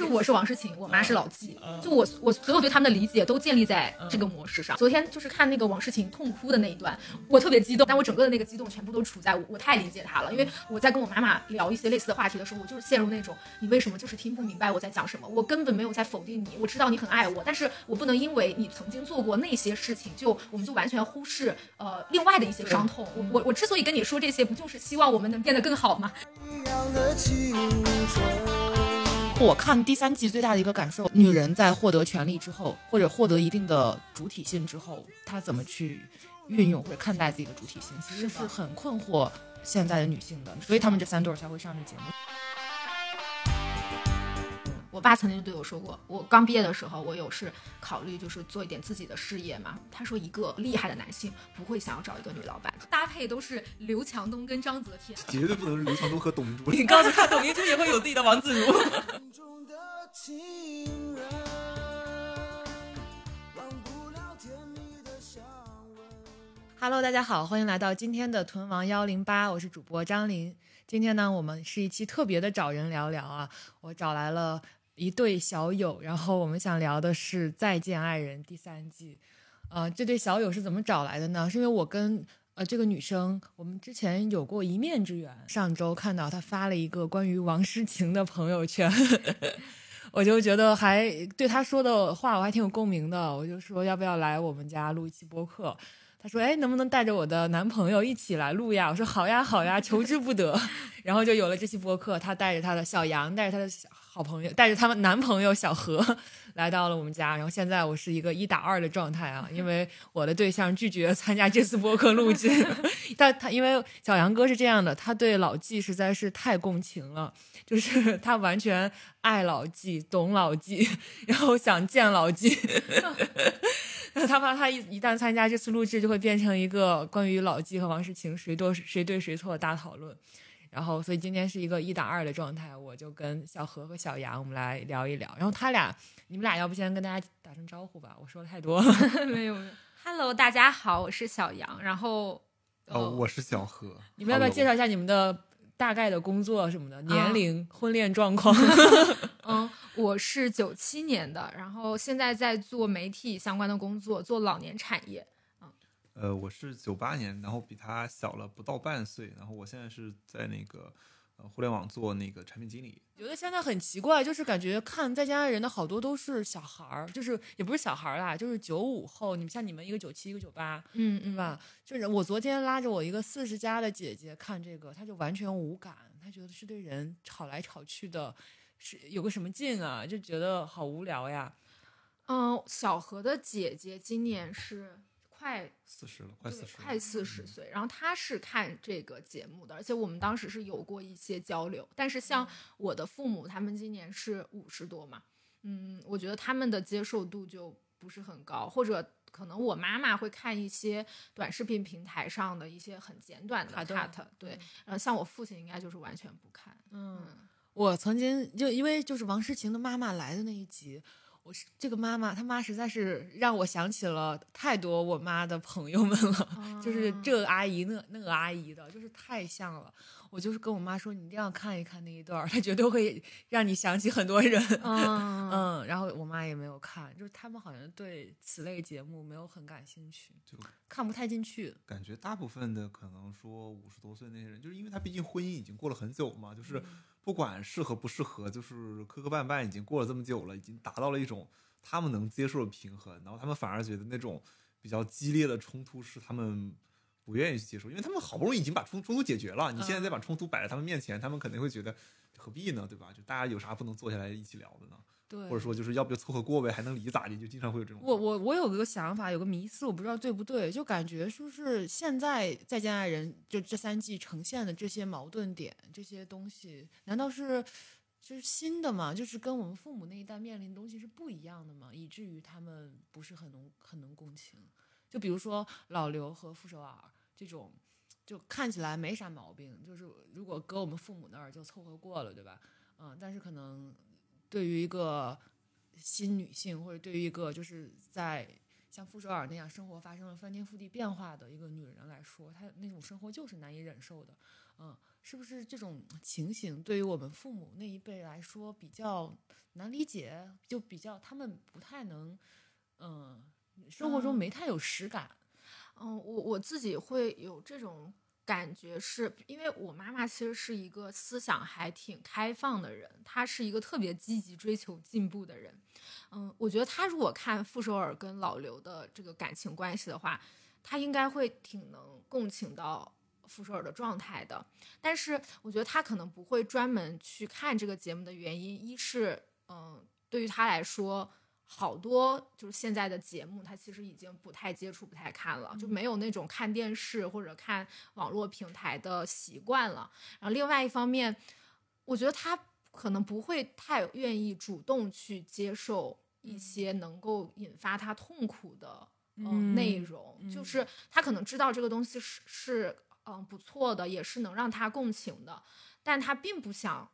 就我是王诗晴，我妈是老纪，就我我所有对他们的理解都建立在这个模式上。昨天就是看那个王诗晴痛哭的那一段，我特别激动，但我整个的那个激动全部都处在我我太理解她了，因为我在跟我妈妈聊一些类似的话题的时候，我就是陷入那种你为什么就是听不明白我在讲什么？我根本没有在否定你，我知道你很爱我，但是我不能因为你曾经做过那些事情，就我们就完全忽视呃另外的一些伤痛。我我我之所以跟你说这些，不就是希望我们能变得更好吗？我看第三季最大的一个感受，女人在获得权利之后，或者获得一定的主体性之后，她怎么去运用或者看待自己的主体性，其实是很困惑现在的女性的，所以他们这三对才会上这节目。我爸曾经对我说过，我刚毕业的时候，我有是考虑就是做一点自己的事业嘛。他说，一个厉害的男性不会想要找一个女老板，搭配都是刘强东跟章泽天，绝对不能是刘强东和董明珠。你告诉他，董明珠也会有自己的王自如。Hello，大家好，欢迎来到今天的屯王幺零八，我是主播张琳。今天呢，我们是一期特别的找人聊聊啊，我找来了。一对小友，然后我们想聊的是《再见爱人》第三季。呃，这对小友是怎么找来的呢？是因为我跟呃这个女生，我们之前有过一面之缘。上周看到她发了一个关于王诗晴的朋友圈，我就觉得还对她说的话我还挺有共鸣的。我就说要不要来我们家录一期播客？她说哎，能不能带着我的男朋友一起来录呀？我说好呀好呀，求之不得。然后就有了这期播客。她带着她的小杨，带着她的小。好朋友带着他们男朋友小何 来到了我们家，然后现在我是一个一打二的状态啊，因为我的对象拒绝参加这次播客录制。但他因为小杨哥是这样的，他对老纪实在是太共情了，就是他完全爱老纪，懂老纪，然后想见老纪。他怕他一一旦参加这次录制，就会变成一个关于老纪和王诗晴谁多谁对谁错的大讨论。然后，所以今天是一个一打二的状态，我就跟小何和小杨，我们来聊一聊。然后他俩，你们俩要不先跟大家打声招呼吧？我说的太多了。没有，Hello，大家好，我是小杨。然后，哦，我是小何。你们要不要介绍一下你们的大概的工作什么的？年龄、婚恋状况？嗯，我是九七年的，然后现在在做媒体相关的工作，做老年产业。呃，我是九八年，然后比他小了不到半岁，然后我现在是在那个呃互联网做那个产品经理。觉得现在很奇怪，就是感觉看在家的人的好多都是小孩儿，就是也不是小孩儿啦，就是九五后。你们像你们一个九七，一个九八，嗯嗯吧？就是我昨天拉着我一个四十加的姐姐看这个，她就完全无感，她觉得是对人吵来吵去的，是有个什么劲啊？就觉得好无聊呀。嗯，小何的姐姐今年是。快四十了，快四十，快四十岁。然后他是看这个节目的，而且我们当时是有过一些交流。但是像我的父母，他们今年是五十多嘛，嗯，我觉得他们的接受度就不是很高，或者可能我妈妈会看一些短视频平台上的一些很简短的 cut，对，然后像我父亲应该就是完全不看。嗯，我曾经就因为就是王诗晴的妈妈来的那一集。我是这个妈妈，她妈实在是让我想起了太多我妈的朋友们了，就是这阿姨那那个阿姨的，就是太像了。我就是跟我妈说，你一定要看一看那一段，她绝对会让你想起很多人。嗯，然后我妈也没有看，就是他们好像对此类节目没有很感兴趣，就看不太进去。感觉大部分的可能说五十多岁那些人，就是因为他毕竟婚姻已经过了很久嘛，就是。不管适合不适合，就是磕磕绊绊，已经过了这么久了，已经达到了一种他们能接受的平衡，然后他们反而觉得那种比较激烈的冲突是他们不愿意去接受，因为他们好不容易已经把冲冲突解决了，你现在再把冲突摆在他们面前，他们肯定会觉得何必呢，对吧？就大家有啥不能坐下来一起聊的呢？对，或者说就是要不就凑合过呗，还能离咋的？就经常会有这种。我我我有个想法，有个迷思，我不知道对不对，就感觉是不是现在再见爱人就这三季呈现的这些矛盾点，这些东西，难道是就是新的吗？就是跟我们父母那一代面临的东西是不一样的吗？以至于他们不是很能很能共情。就比如说老刘和傅首尔这种，就看起来没啥毛病，就是如果搁我们父母那儿就凑合过了，对吧？嗯，但是可能。对于一个新女性，或者对于一个就是在像傅首尔那样生活发生了翻天覆地变化的一个女人来说，她那种生活就是难以忍受的。嗯，是不是这种情形对于我们父母那一辈来说比较难理解？就比较他们不太能，嗯，生活中没太有实感。嗯，我我自己会有这种感觉，是因为我妈妈其实是一个思想还挺开放的人，她是一个特别积极追求进步的人。嗯，我觉得她如果看傅首尔跟老刘的这个感情关系的话，她应该会挺能共情到傅首尔的状态的。但是我觉得她可能不会专门去看这个节目的原因，一是嗯，对于她来说。好多就是现在的节目，他其实已经不太接触、不太看了，就没有那种看电视或者看网络平台的习惯了。然后另外一方面，我觉得他可能不会太愿意主动去接受一些能够引发他痛苦的嗯内容，就是他可能知道这个东西是是嗯不错的，也是能让他共情的，但他并不想。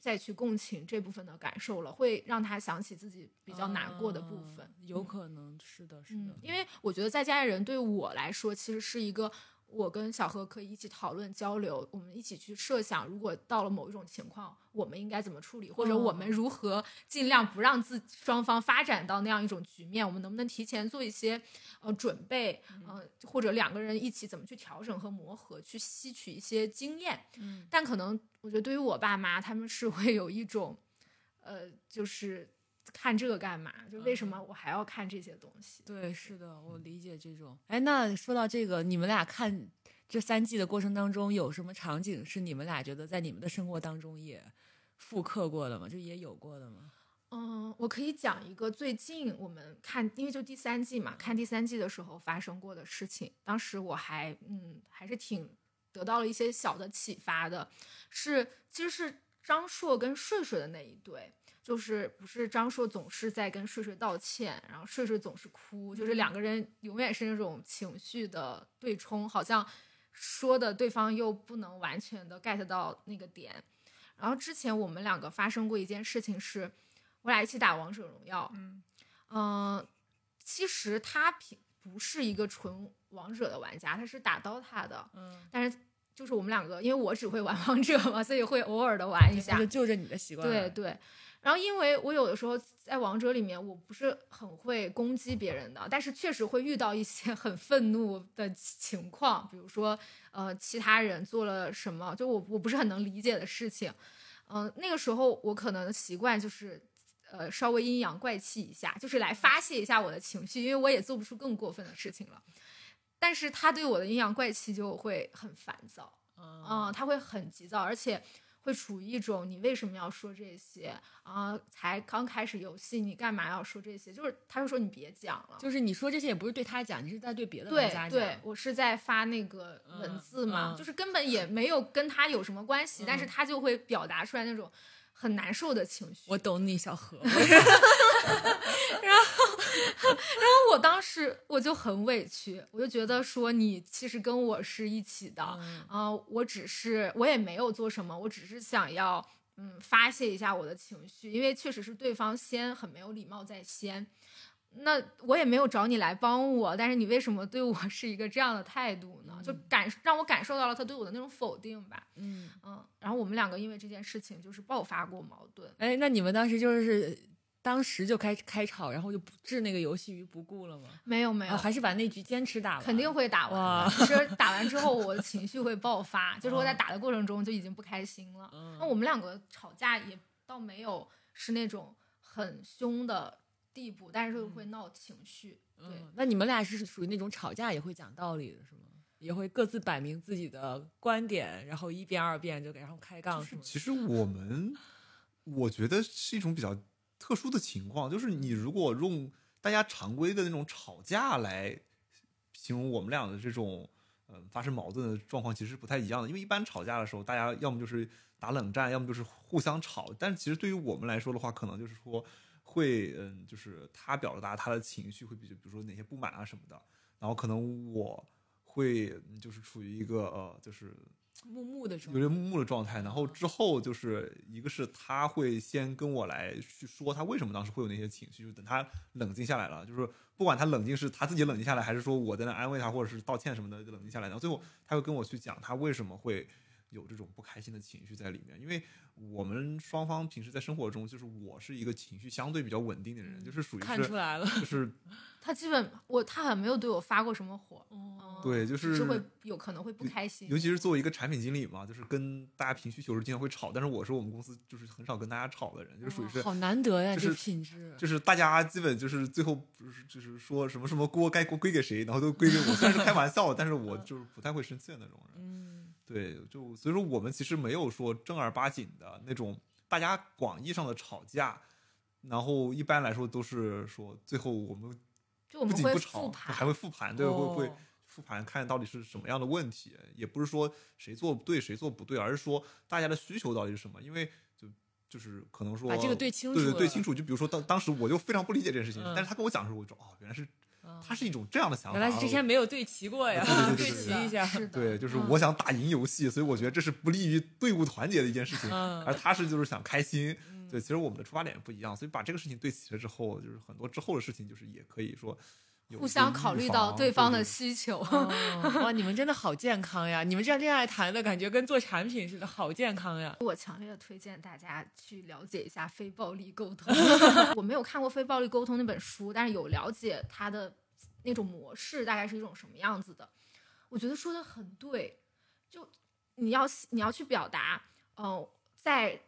再去共情这部分的感受了，会让他想起自己比较难过的部分。有可能是的，是的。因为我觉得在家人对我来说，其实是一个。我跟小何可以一起讨论交流，我们一起去设想，如果到了某一种情况，我们应该怎么处理，或者我们如何尽量不让自双方发展到那样一种局面，我们能不能提前做一些呃准备，呃，或者两个人一起怎么去调整和磨合，去吸取一些经验。嗯，但可能我觉得对于我爸妈，他们是会有一种，呃，就是。看这个干嘛？就为什么我还要看这些东西？对，是的，我理解这种。哎，那说到这个，你们俩看这三季的过程当中，有什么场景是你们俩觉得在你们的生活当中也复刻过的吗？就也有过的吗？嗯，我可以讲一个最近我们看，因为就第三季嘛，看第三季的时候发生过的事情。当时我还嗯，还是挺得到了一些小的启发的。是，其实是张硕跟睡睡的那一对。就是不是张硕总是在跟睡睡道歉，然后睡睡总是哭，就是两个人永远是那种情绪的对冲，好像说的对方又不能完全的 get 到那个点。然后之前我们两个发生过一件事情，是我俩一起打王者荣耀，嗯嗯，其实他平不是一个纯王者的玩家，他是打 DOTA 的，嗯，但是就是我们两个，因为我只会玩王者嘛，所以会偶尔的玩一下，就就着你的习惯，对对。然后，因为我有的时候在王者里面，我不是很会攻击别人的，但是确实会遇到一些 很愤怒的情况，比如说，呃，其他人做了什么，就我我不是很能理解的事情，嗯，那个时候我可能习惯就是，呃，稍微阴阳怪气一下，就是来发泄一下我的情绪，因为我也做不出更过分的事情了。但是他对我的阴阳怪气就会很烦躁，嗯，他会很急躁，而且。会处于一种你为什么要说这些啊？才刚开始游戏，你干嘛要说这些？就是他就说你别讲了，就是你说这些也不是对他讲，你是在对别的玩家讲。对，我是在发那个文字嘛，就是根本也没有跟他有什么关系，但是他就会表达出来那种。很难受的情绪，我懂你，小何。然后，然后我当时我就很委屈，我就觉得说你其实跟我是一起的啊，我只是我也没有做什么，我只是想要嗯发泄一下我的情绪，因为确实是对方先很没有礼貌在先。那我也没有找你来帮我，但是你为什么对我 是一个这样的态度呢？就感让我感受到了他对我的那种否定吧。嗯嗯，然后我们两个因为这件事情就是爆发过矛盾。哎，那你们当时就是当时就开开吵，然后就置那个游戏于不顾了吗？没有没有，还是把那局坚持打完。肯定会打完。其实打完之后，我的情绪会爆发，就是我在打的过程中就已经不开心了。那我们两个吵架也倒没有是那种很凶的。地步，但是会闹情绪。对，那你们俩是属于那种吵架也会讲道理的，是吗？也会各自摆明自己的观点，然后一辩二辩就给，然后开杠，是吗？其实我们，我觉得是一种比较特殊的情况，就是你如果用大家常规的那种吵架来形容我们俩的这种，嗯，发生矛盾的状况，其实不太一样的。因为一般吵架的时候，大家要么就是打冷战，要么就是互相吵。但是其实对于我们来说的话，可能就是说。会，嗯，就是他表达他的情绪会比，比如说哪些不满啊什么的，然后可能我会就是处于一个呃，就是木木的状有点木木的状态。然后之后就是一个是他会先跟我来去说他为什么当时会有那些情绪，就等他冷静下来了，就是不管他冷静是他自己冷静下来，还是说我在那安慰他，或者是道歉什么的冷静下来，然后最后他会跟我去讲他为什么会。有这种不开心的情绪在里面，因为我们双方平时在生活中，就是我是一个情绪相对比较稳定的人，就是属于看出来了，就是 他基本我他好像没有对我发过什么火，哦，对，就是是会有可能会不开心，尤其是作为一个产品经理嘛，就是跟大家评需求时经常会吵，但是我是我们公司就是很少跟大家吵的人，就是属于是好难得呀，就是这品质，就是大家基本就是最后不是就是说什么什么锅该归给谁，然后都归给我，虽然是开玩笑，但是我就是不太会生气的那种人，嗯。对，就所以说我们其实没有说正儿八经的那种大家广义上的吵架，然后一般来说都是说最后我们就我们不仅不吵，复盘，还会复盘，对，会会哦复盘看到底是什么样的问题，也不是说谁做对谁做不对，而是说大家的需求到底是什么，因为就就是可能说把这个对清楚对对对清楚，就比如说当当时我就非常不理解这件事情，嗯但是他跟我讲的时候，我就说哦，原来是嗯。他是一种这样的想法，原来是之前没有对齐过呀，对对对对齐一下，是的，对，就是嗯。我想打赢游戏，所以我觉得这是不利于队伍团结的一件事情，嗯。而他是就是想开心，对，其实我们的出发点不一样，所以把这个事情对齐了之后，就是很多之后的事情，就是也可以说有互相考虑到对方的需求。哦 哇，你们真的好健康呀！你们这样恋爱谈的感觉跟做产品似的，好健康呀！我强烈的推荐大家去了解一下非暴力沟通。我没有看过《非暴力沟通》那本书，但是有了解它的那种模式大概是一种什么样子的。我觉得说的很对，就你要你要去表达，呃，在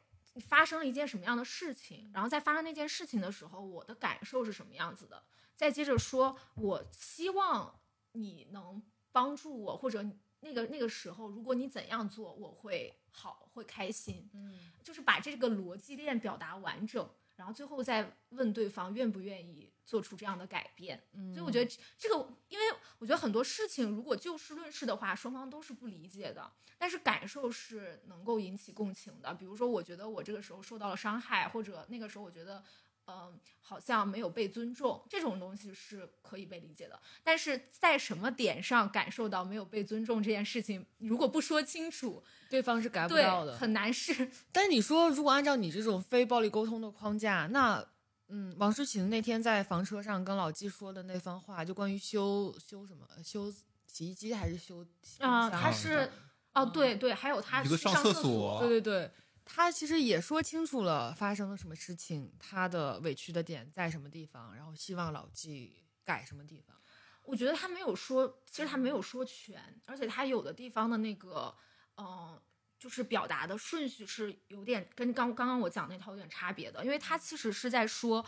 发生了一件什么样的事情，然后在发生那件事情的时候，我的感受是什么样子的，再接着说，我希望你能帮助我，或者那个那个时候，如果你怎样做，我会好，会开心。嗯，就是把这个逻辑链表达完整，然后最后再问对方愿不愿意做出这样的改变。嗯所以我觉得这个，因为我觉得很多事情如果就事论事的话，双方都是不理解的，但是感受是能够引起共情的。比如说，我觉得我这个时候受到了伤害，或者那个时候我觉得。嗯，好像没有被尊重，这种东西是可以被理解的。但是在什么点上感受到没有被尊重这件事情，如果不说清楚，对方是改不对到的，。很难是 但你说，如果按照你这种非暴力沟通的框架，那嗯，王诗晴那天在房车上跟老纪说的那番话，就关于修修什么修洗衣机还是修啊、他是哦，对对，还有他上厕所对对对，他其实也说清楚了发生了什么事情，他的委屈的点在什么地方，然后希望老纪改什么地方。我觉得他没有说，其实他没有说全，而且他有的地方的那个，嗯、就是表达的顺序是有点跟刚刚刚我讲那套有点差别的，因为他其实是在说。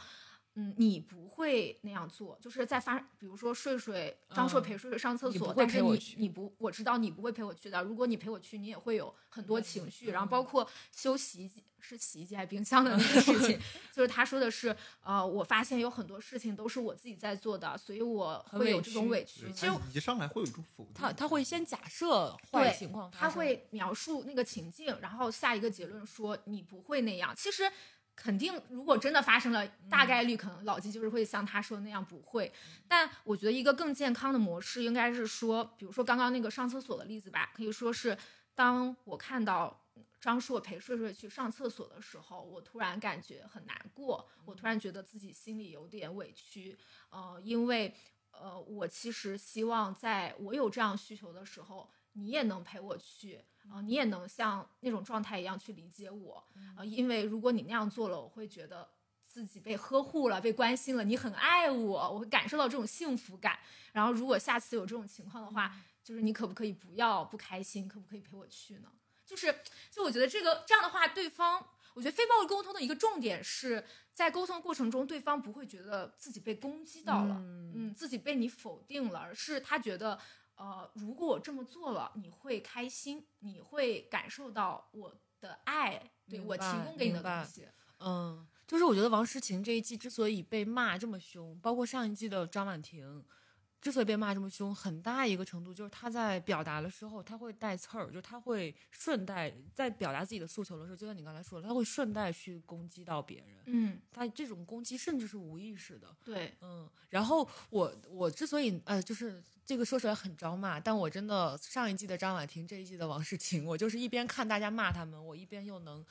嗯，你不会那样做，就是在发，比如说睡睡，张硕嗯陪睡睡上厕所，但是你你不，我知道你不会陪我去的。如果你陪我去，你也会有很多情绪，然后嗯包括修洗衣机是洗衣机还是冰箱的那个事情，就是他说的是，呃，我发现有很多事情都是我自己在做的，所以我会有这种屈委屈。其实他一上来会有一种否定，他他会先假设坏对情况，他会描述那个情境，然后下一个结论说你不会那样。其实肯定，如果真的发生了，大概率可能老纪就是会像他说的那样不会。但我觉得一个更健康的模式应该是说，比如说刚刚那个上厕所的例子吧，可以说是当我看到。张硕陪睡睡去上厕所的时候，我突然感觉很难过，我突然觉得自己心里有点委屈，呃，因为呃，我其实希望在我有这样需求的时候，你也能陪我去，啊、你也能像那种状态一样去理解我，啊、因为如果你那样做了，我会觉得自己被呵护了，被关心了，你很爱我，我会感受到这种幸福感。然后如果下次有这种情况的话，就是你可不可以不要不开心，可不可以陪我去呢？就是，就我觉得这个这样的话，对方，我觉得非暴力沟通的一个重点是在沟通过程中，对方不会觉得自己被攻击到了，嗯嗯，自己被你否定了，而是他觉得，呃，如果我这么做了，你会开心，你会感受到我的爱，对我提供给你的东西。嗯，就是我觉得王诗晴这一季之所以被骂这么凶，包括上一季的张婉婷，之所以被骂这么凶，很大一个程度就是他在表达的时候，他会带刺儿，就是他会顺带在表达自己的诉求的时候，就像你刚才说的，他会顺带去攻击到别人。嗯，他这种攻击甚至是无意识的。对，嗯，然后我我之所以呃，就是这个说出来很招骂，但我真的上一季的张婉婷，这一季的王世晴，我就是一边看大家骂他们，我一边又能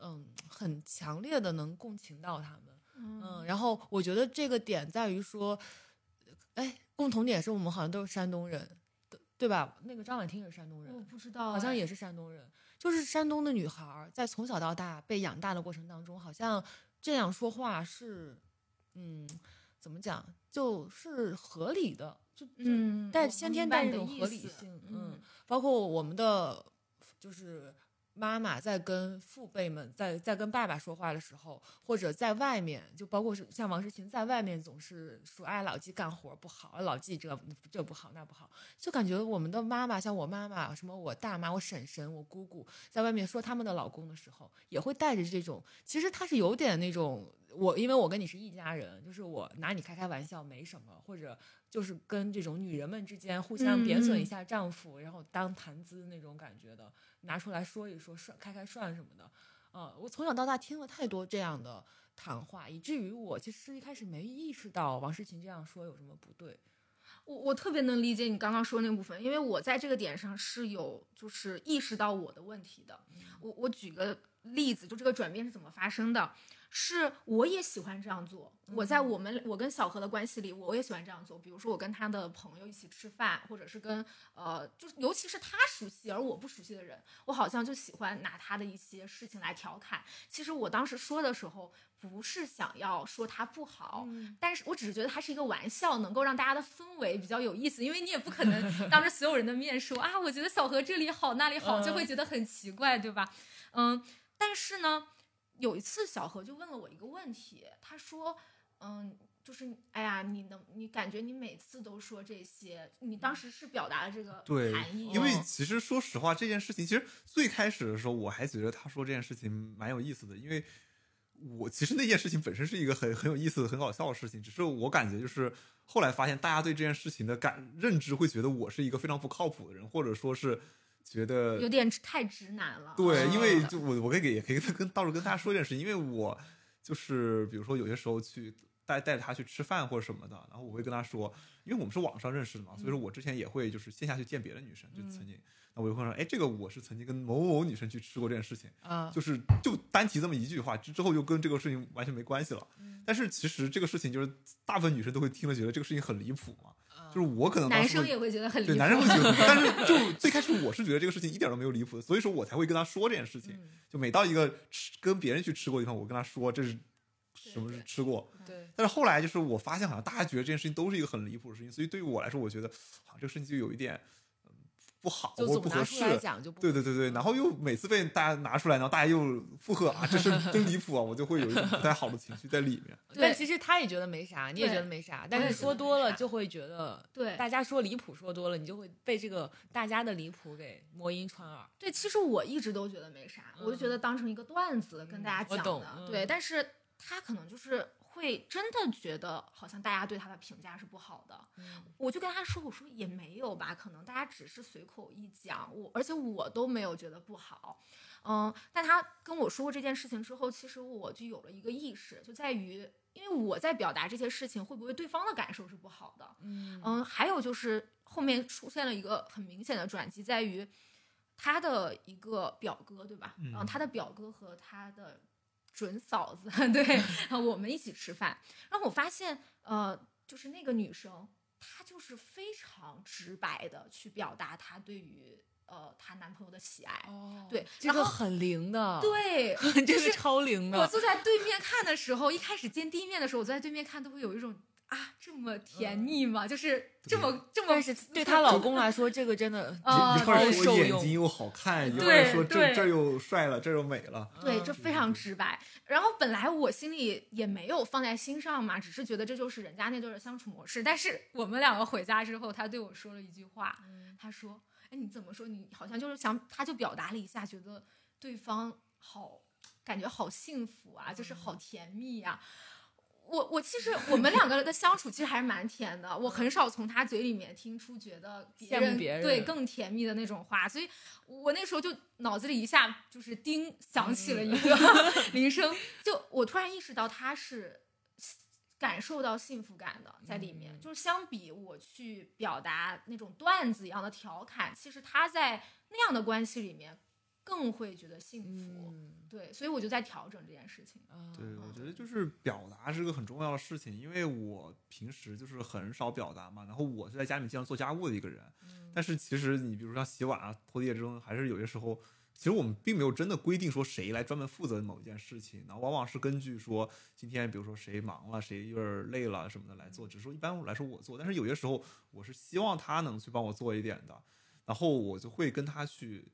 嗯很强烈的能共情到他们。嗯，然后我觉得这个点在于说，哎，共同点是我们好像都是山东人，对对吧？那个张婉婷也是山东人，我不知道，好像也是山东人。就是山东的女孩儿，在从小到大被养大的过程当中，好像这样说话是，嗯，怎么讲，就是合理的，就嗯，带先天带明白你的意这种合理性，嗯，包括我们的就是妈妈在跟父辈们在在跟爸爸说话的时候，或者在外面，就包括是像王诗晴在外面总是说哎老纪干活不好，老纪这这不好那不好，就感觉我们的妈妈像我妈妈什么我大妈我婶婶我姑姑在外面说他们的老公的时候，也会带着这种，其实他是有点那种我因为我跟你是一家人，就是我拿你开开玩笑没什么，或者就是跟这种女人们之间互相贬损一下丈夫，然后当谈资那种感觉的，拿出来说一说，涮开开涮什么的。呃，我从小到大听了太多这样的谈话，以至于我其实一开始没意识到王诗晴这样说有什么不对。我我特别能理解你刚刚说那部分，因为我在这个点上是有就是意识到我的问题的。我我举个例子，就这个转变是怎么发生的？是我也喜欢这样做。我在我们我跟小何的关系里，我也喜欢这样做。比如说我跟他的朋友一起吃饭，或者是跟呃，就是尤其是他熟悉而我不熟悉的人，我好像就喜欢拿他的一些事情来调侃。其实我当时说的时候，不是想要说他不好，但是我只是觉得他是一个玩笑，能够让大家的氛围比较有意思。因为你也不可能 当着所有人的面说啊，我觉得小何这里好那里好，就会觉得很奇怪，对吧？嗯，但是呢，有一次小何就问了我一个问题，他说，嗯。就是，哎呀，你能，你感觉你每次都说这些，你当时是表达了这个对含义，因为其实说实话，这件事情其实最开始的时候，我还觉得他说这件事情蛮有意思的，因为我其实那件事情本身是一个很很有意思、很搞笑的事情，只是我感觉就是后来发现，大家对这件事情的感认知会觉得我是一个非常不靠谱的人，或者说是觉得有点太直男了。对，嗯。因为就我我可以给也可以跟到时候跟大家说一件事情，因为我就是比如说有些时候去带带着他去吃饭或者什么的，然后我会跟他说，因为我们是网上认识的嘛，所以说我之前也会就是线下去见别的女生，就曾经，那我就会说，哎，这个我是曾经跟某某某女生去吃过这件事情，啊，就是就单提这么一句话，之之后就跟这个事情完全没关系了。但是其实这个事情就是大部分女生都会听了觉得这个事情很离谱嘛，就是我可能男生也会觉得很离对，男生会觉得，但是就最开始我是觉得这个事情一点都没有离谱的，所以说我才会跟他说这件事情。就每到一个吃跟别人去吃过的地方，我跟他说这是什么是吃过。对，但是后来就是我发现，好像大家觉得这件事情都是一个很离谱的事情，所以对于我来说，我觉得好像这个事情就有一点嗯不好就总拿出来适。讲就不对对对对，然后又每次被大家拿出来，然后大家又附和啊，这是 真离谱啊，我就会有一种不太好的情绪在里面。但其实他也觉得没啥，你也觉得没啥，但是说多了就会觉得，对大家说离谱说多了，你就会被这个大家的离谱给魔音穿耳。对，其实我一直都觉得没啥，我就觉得当成一个段子跟大家讲的。嗯对，但是他可能就是会真的觉得好像大家对他的评价是不好的。我就跟他说，我说也没有吧，可能大家只是随口一讲，我而且我都没有觉得不好。嗯，但他跟我说过这件事情之后，其实我就有了一个意识，就在于。因为我在表达这些事情，会不会对方的感受是不好的？嗯嗯，还有就是后面出现了一个很明显的转机，在于他的一个表哥，对吧？嗯然后他的表哥和他的准嫂子，对，我们一起吃饭，然后我发现，呃，就是那个女生，她就是非常直白的去表达她对于呃她男朋友的喜爱，哦对这个很灵的，，对，这就是超灵的。我坐在对面看的时候，一开始见第一面的时候，我坐在对面看，都会有一种啊，这么甜腻吗？就是这么这么，但是对她老公来说，这个真的啊一会儿超受说眼睛又好看，一会对儿说这这又帅了，这又美了。对，嗯这非常直白。然后本来我心里也没有放在心上嘛，只是觉得这就是人家那对的相处模式。但是我们两个回家之后，他对我说了一句话，他说：“哎，你怎么说？你好像就是想，他就表达了一下，觉得对方好，感觉好幸福啊，就是好甜蜜呀、我我其实我们两个的相处其实还是蛮甜的，我很少从他嘴里面听出觉得别人对更甜蜜的那种话，所以我那时候就脑子里一下就是叮响起了一个 铃声，就我突然意识到他是感受到幸福感的在里面，嗯。就是相比我去表达那种段子一样的调侃，其实他在那样的关系里面更会觉得幸福，嗯，对，所以我就在调整这件事情。啊对，我觉得就是表达是个很重要的事情，因为我平时就是很少表达嘛，然后我是在家里面经常做家务的一个人，但是其实你比如像洗碗啊、拖地这种，还是有些时候，其实我们并没有真的规定说谁来专门负责某一件事情，然后往往是根据说今天比如说谁忙了、谁有点累了什么的来做，只是说一般来说我做，但是有些时候我是希望他能去帮我做一点的，然后我就会跟他去。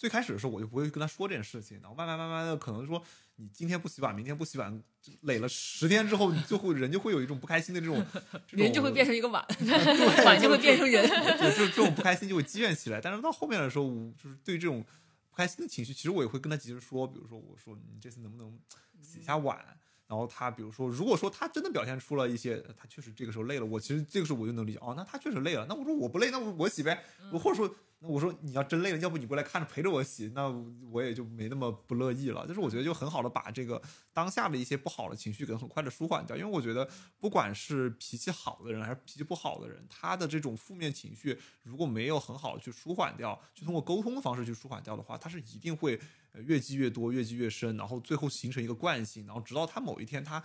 最开始的时候，我就不会跟他说这件事情，然后慢慢慢慢的，可能说你今天不洗碗，明天不洗碗，累了十天之后，你就会人就会有一种不开心的这种，这种人就会变成一个碗 碗就会变成人。对，就这种不开心就会积怨起来。但是到后面的时候，我就是对这种不开心的情绪，其实我也会跟他及时说，比如说我说你这次能不能洗一下碗。然后他比如说，如果说他真的表现出了一些，他确实这个时候累了，我其实这个时候我就能理解，哦，那他确实累了。那我说我不累，那我我洗呗。我或者说，那我说你要真累了，要不你过来看着陪着我洗，那我也就没那么不乐意了。就是我觉得就很好的把这个当下的一些不好的情绪给很快的舒缓掉，因为我觉得不管是脾气好的人还是脾气不好的人，他的这种负面情绪如果没有很好的去舒缓掉，去通过沟通的方式去舒缓掉的话，他是一定会越积越多，越积越深，然后最后形成一个惯性，然后直到他某一天他。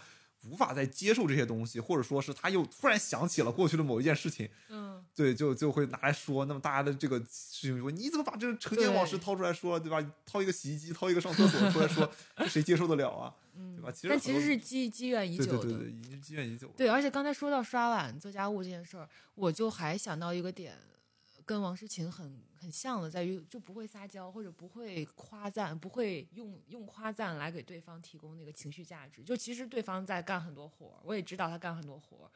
无法再接受这些东西，或者说是他又突然想起了过去的某一件事情，嗯，对，就就会拿来说。那么大家的这个事情说，你怎么把这个陈年往事掏出来说，对吧？掏一个洗衣机，掏一个上厕所出来说，这谁接受得了啊？对吧？其实但其实是积积怨已久的。对对对对，已经积怨已久。对，而且刚才说到刷碗、做家务这件事儿，我就还想到一个点，跟王诗琴很很像的，在于就不会撒娇，或者不会夸赞，不会用用夸赞来给对方提供那个情绪价值。就其实对方在干很多活儿，我也知道他干很多活儿，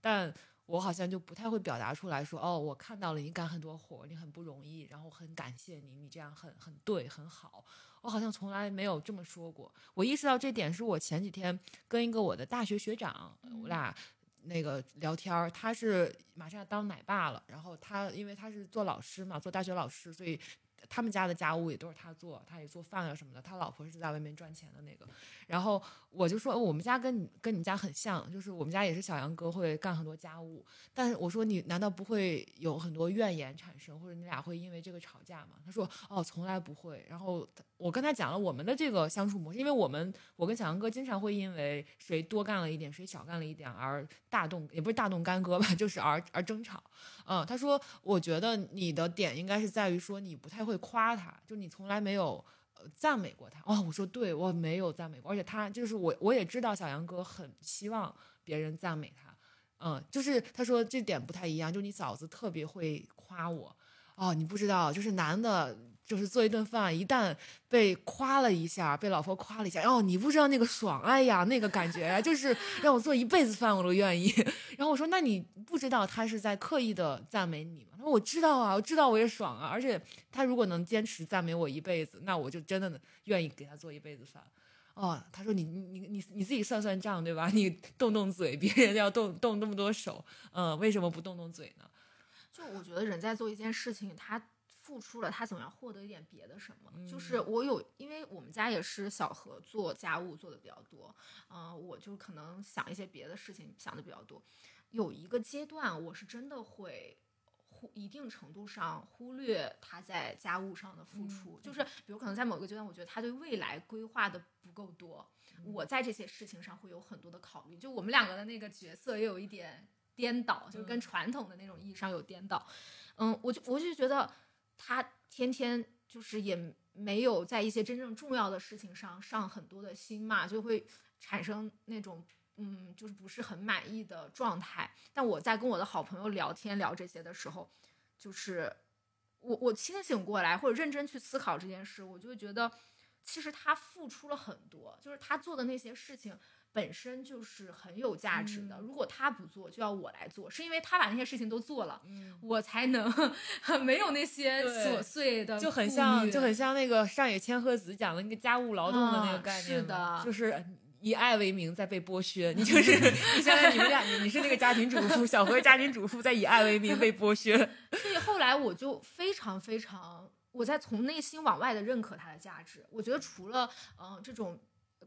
但我好像就不太会表达出来说，哦，我看到了你干很多活儿，你很不容易，然后很感谢你，你这样很很对，很好。我好像从来没有这么说过。我意识到这点是我前几天跟一个我的大学学长，我俩那个聊天儿，他是马上要当奶爸了，然后他因为他是做老师嘛，做大学老师，所以他们家的家务也都是他做，他也做饭啊什么的。他老婆是在外面赚钱的那个，然后我就说我们家跟你跟你们家很像，就是我们家也是小杨哥会干很多家务，但是我说你难道不会有很多怨言产生，或者你俩会因为这个吵架吗？他说哦，从来不会。然后我跟他讲了我们的这个相处模式，因为我们我跟小杨哥经常会因为谁多干了一点，谁少干了一点而大动，也不是大动干戈吧，就是而而争吵。嗯，他说我觉得你的点应该是在于说你不太会夸他，就你从来没有。赞美过他。哦，我说对，我没有赞美过，而且他就是我，我也知道小杨哥很希望别人赞美他，嗯，就是他说这点不太一样，就你嫂子特别会夸我，哦，你不知道，就是男的，就是做一顿饭，一旦被夸了一下，被老婆夸了一下，哦，你不知道那个爽，哎呀，那个感觉就是让我做一辈子饭我都愿意。然后我说，那你不知道他是在刻意的赞美你吗？他说我知道啊，我知道我也爽啊，而且他如果能坚持赞美我一辈子，那我就真的愿意给他做一辈子饭。哦，他说你你你你自己算算账对吧？你动动嘴，别人要动动那么多手，嗯，为什么不动动嘴呢？就我觉得人在做一件事情，他付出了，他总要获得一点别的什么。嗯就是我有，因为我们家也是小何做家务做的比较多，嗯、我就可能想一些别的事情想的比较多。有一个阶段，我是真的会。忽一定程度上忽略他在家务上的付出，就是比如可能在某个阶段，我觉得他对未来规划的不够多，我在这些事情上会有很多的考虑。就我们两个的那个角色也有一点颠倒，就是跟传统的那种意义上有颠倒。嗯，我就我就觉得他天天就是也没有在一些真正重要的事情上上很多的心嘛，就会产生那种嗯，就是不是很满意的状态。但我在跟我的好朋友聊天聊这些的时候，就是我我清醒过来或者认真去思考这件事，我就会觉得其实他付出了很多，就是他做的那些事情。本身就是很有价值的。嗯如果他不做，就要我来做，是因为他把那些事情都做了，嗯，我才能 没有那些琐碎的，就很像，就很像那个上野千鹤子讲的那个家务劳动的那个啊概念嘛、是的就是以爱为名在被剥削，你 就是 你现在你们俩你你是那个家庭主妇，小何家庭主妇在以爱为名被剥削。所以后来我就非常非常，我在从内心往外的认可他的价值。我觉得除了嗯、呃这种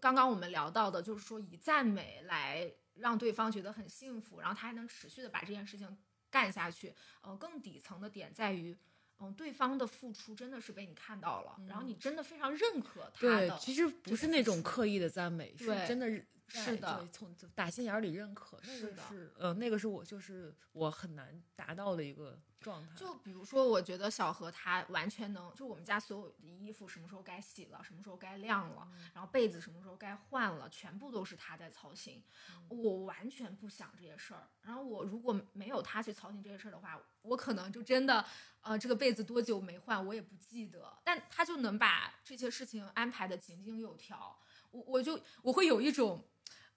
刚刚我们聊到的，就是说以赞美来让对方觉得很幸福，然后他还能持续的把这件事情干下去。呃，更底层的点在于。嗯，对方的付出真的是被你看到了，然后你真的非常认可他对的，。其实不是那种刻意的赞美，是真的是的对从打心眼儿里认可。那个是的是，呃，那个是我就是我很难达到的一个状态。就比如说，我觉得小何他完全能，就我们家所有的衣服什么时候该洗了，什么时候该晾了，然后被子什么时候该换了，全部都是他在操心。我完全不想这些事儿。然后我如果没有他去操心这些事儿的话，我可能就真的，呃，这个被子多久没换我也不记得。但他就能把这些事情安排的井井有条，我我就我会有一种。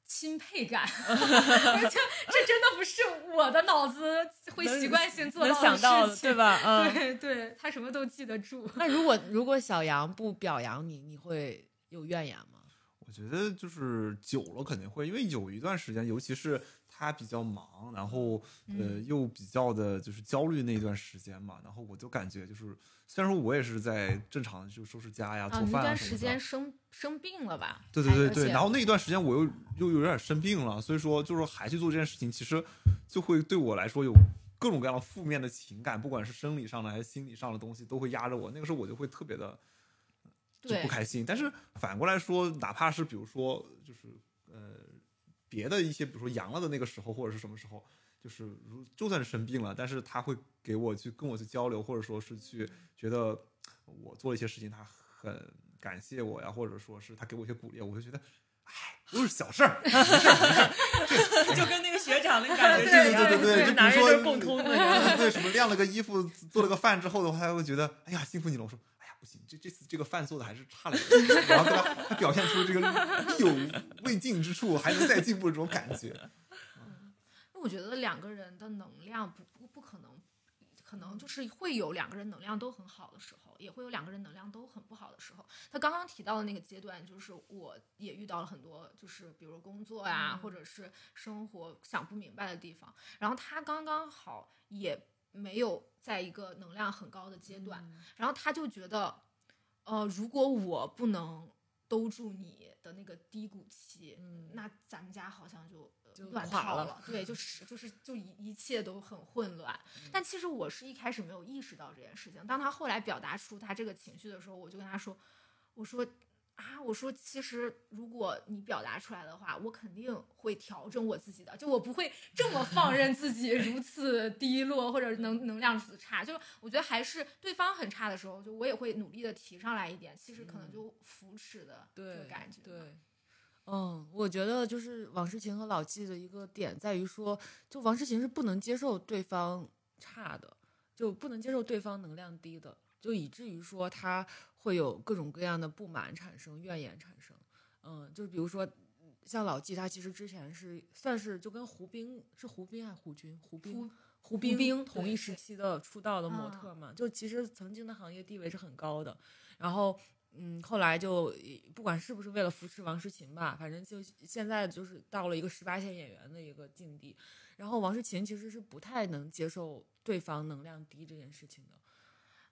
钦佩感，而且这真的不是我的脑子会习惯性做能到想到的，的事情对？吧？嗯。对对，他什么都记得住。那如果如果小杨不表扬你，你会有怨言吗？我觉得就是久了肯定会，因为有一段时间，尤其是他比较忙，然后呃嗯又比较的就是焦虑那一段时间嘛，然后我就感觉就是，虽然说我也是在正常就收拾家呀、啊，做饭啊什么的段时间，生生病了吧？对对对对，然后那一段时间我又又有点生病了，所以说就是还去做这件事情，其实就会对我来说有各种各样的负面的情感，不管是生理上的还是心理上的东西，都会压着我。那个时候我就会特别的就对不开心。但是反过来说，哪怕是比如说就是呃别的一些，比如说阳了的那个时候，或者是什么时候。就是如就算是生病了，但是他会给我去跟我去交流，或者说是去觉得我做了一些事情，他很感谢我呀，或者说是他给我一些鼓励，我就觉得，哎，都是小事儿，就跟那个学长那感觉对是一样的，对对对就比如说共通的。对对，什么晾了个衣服，做了个饭之后的话，他会觉得，哎呀，辛苦你了。我说，不行，这这次这个饭做的还是差了点，然后他他表现出这个意有未尽之处，还能再进步的这种感觉。嗯，那我觉得两个人的能量不不不可能，可能就是会有两个人能量都很好的时候，也会有两个人能量都很不好的时候。他刚刚提到的那个阶段，就是我也遇到了很多，就是比如工作呀、或者是生活想不明白的地方。然后他刚刚好也没有在一个能量很高的阶段，嗯然后他就觉得，呃，如果我不能兜住你的那个低谷期，嗯那咱们家好像就乱套了，对，就是就是就一一切都很混乱。嗯但其实我是一开始没有意识到这件事情，当他后来表达出他这个情绪的时候，我就跟他说，我说。啊，我说，其实如果你表达出来的话，我肯定会调整我自己的，就我不会这么放任自己 如此低落或者能能量如此差。就我觉得还是对方很差的时候，就我也会努力的提上来一点，其实可能就扶持的这个感觉。对，嗯，我觉得就是王诗晴和老纪的一个点在于说，就王诗晴是不能接受对方差的，就不能接受对方能量低的，就以至于说他会有各种各样的不满产生、怨言产生。嗯，就是比如说。像老纪，他其实之前是算是就跟胡兵是胡兵还是胡军？胡兵胡胡兵兵同一时期的出道的模啊特嘛，就其实曾经的行业地位是很高的。然后，嗯，后来就不管是不是为了扶持王诗琴吧，反正就现在就是到了一个十八线演员的一个境地。然后王诗琴其实是不太能接受对方能量低这件事情的。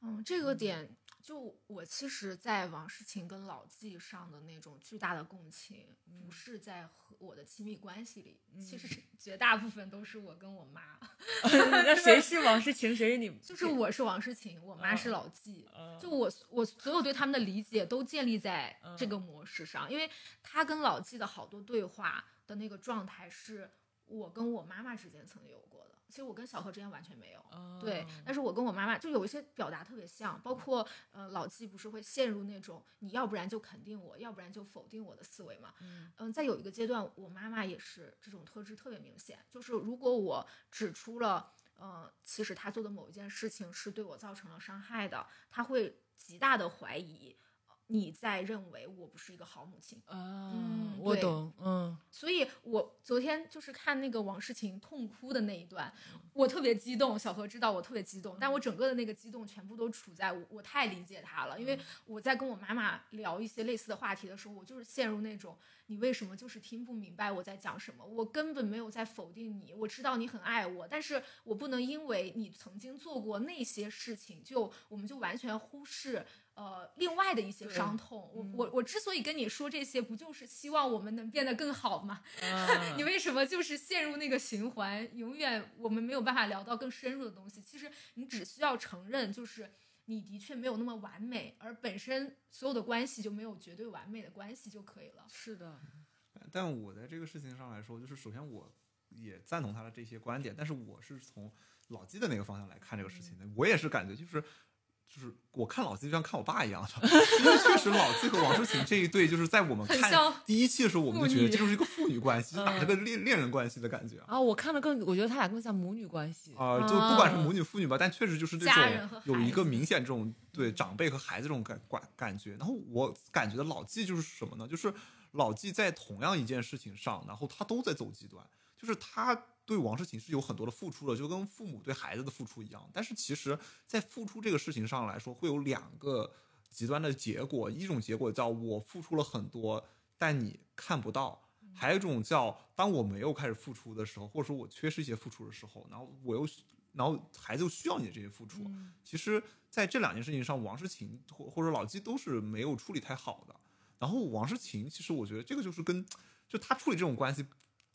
嗯，这个点就我其实，在王诗晴跟老纪上的那种巨大的共情，不是在和我的亲密关系里，其实是 绝大部分都是我跟我妈，那谁 是王诗琴，谁是你？就是我是王诗晴，我妈是老纪。嗯就我我所有对他们的理解都建立在这个模式上，因为他跟老纪的好多对话的那个状态是我跟我妈妈之间曾经有过的。其实我跟小何之间完全没有，对哦，但是我跟我妈妈就有一些表达特别像，包括呃老纪不是会陷入那种你要不然就肯定我，要不然就否定我的思维嘛。嗯嗯，在有一个阶段，我妈妈也是这种特质特别明显，就是如果我指出了，呃，其实她做的某一件事情是对我造成了伤害的，她会极大的怀疑。呃你在认为我不是一个好母亲。啊嗯我懂，嗯所以我昨天就是看那个王诗晴痛哭的那一段，我特别激动。小何知道我特别激动，但我整个的那个激动全部都处在我我太理解他了，因为我在跟我妈妈聊一些类似的话题的时候，我就是陷入那种你为什么就是听不明白我在讲什么？我根本没有在否定你，我知道你很爱我，但是我不能因为你曾经做过那些事情，就我们就完全忽视。呃，另外的一些伤痛，我嗯我我之所以跟你说这些，不就是希望我们能变得更好吗？啊 你为什么就是陷入那个循环？永远我们没有办法聊到更深入的东西。其实你只需要承认，就是你的确没有那么完美，而本身所有的关系就没有绝对完美的关系就可以了。是的，但我在这个事情上来说，就是首先我也赞同他的这些观点，但是我是从老纪的那个方向来看这个事情的。我也是感觉就是。就是我看老纪就像看我爸一样的，因为确实老纪和王诗晴这一对，就是在我们看第一期的时候，我们就觉得这就是一个父女关系，就打嗯这个恋恋人关系的感觉啊。啊，我看的更，我觉得他俩更像母女关系啊、就不管是母女、父女吧，但确实就是这种有一个明显这种对长辈和孩子这种感感感觉。然后我感觉的老纪就是什么呢？就是老纪在同样一件事情上，然后他都在走极端，就是他对王诗晴是有很多的付出的，就跟父母对孩子的付出一样。但是其实，在付出这个事情上来说，会有两个极端的结果，一种结果叫我付出了很多，但你看不到。还有一种叫，当我没有开始付出的时候，或者说我缺失一些付出的时候，然后我又，然后孩子又需要你的这些付出。嗯其实，在这两件事情上，王诗晴或或者老纪都是没有处理太好的。然后王诗晴，其实我觉得这个就是跟，就他处理这种关系，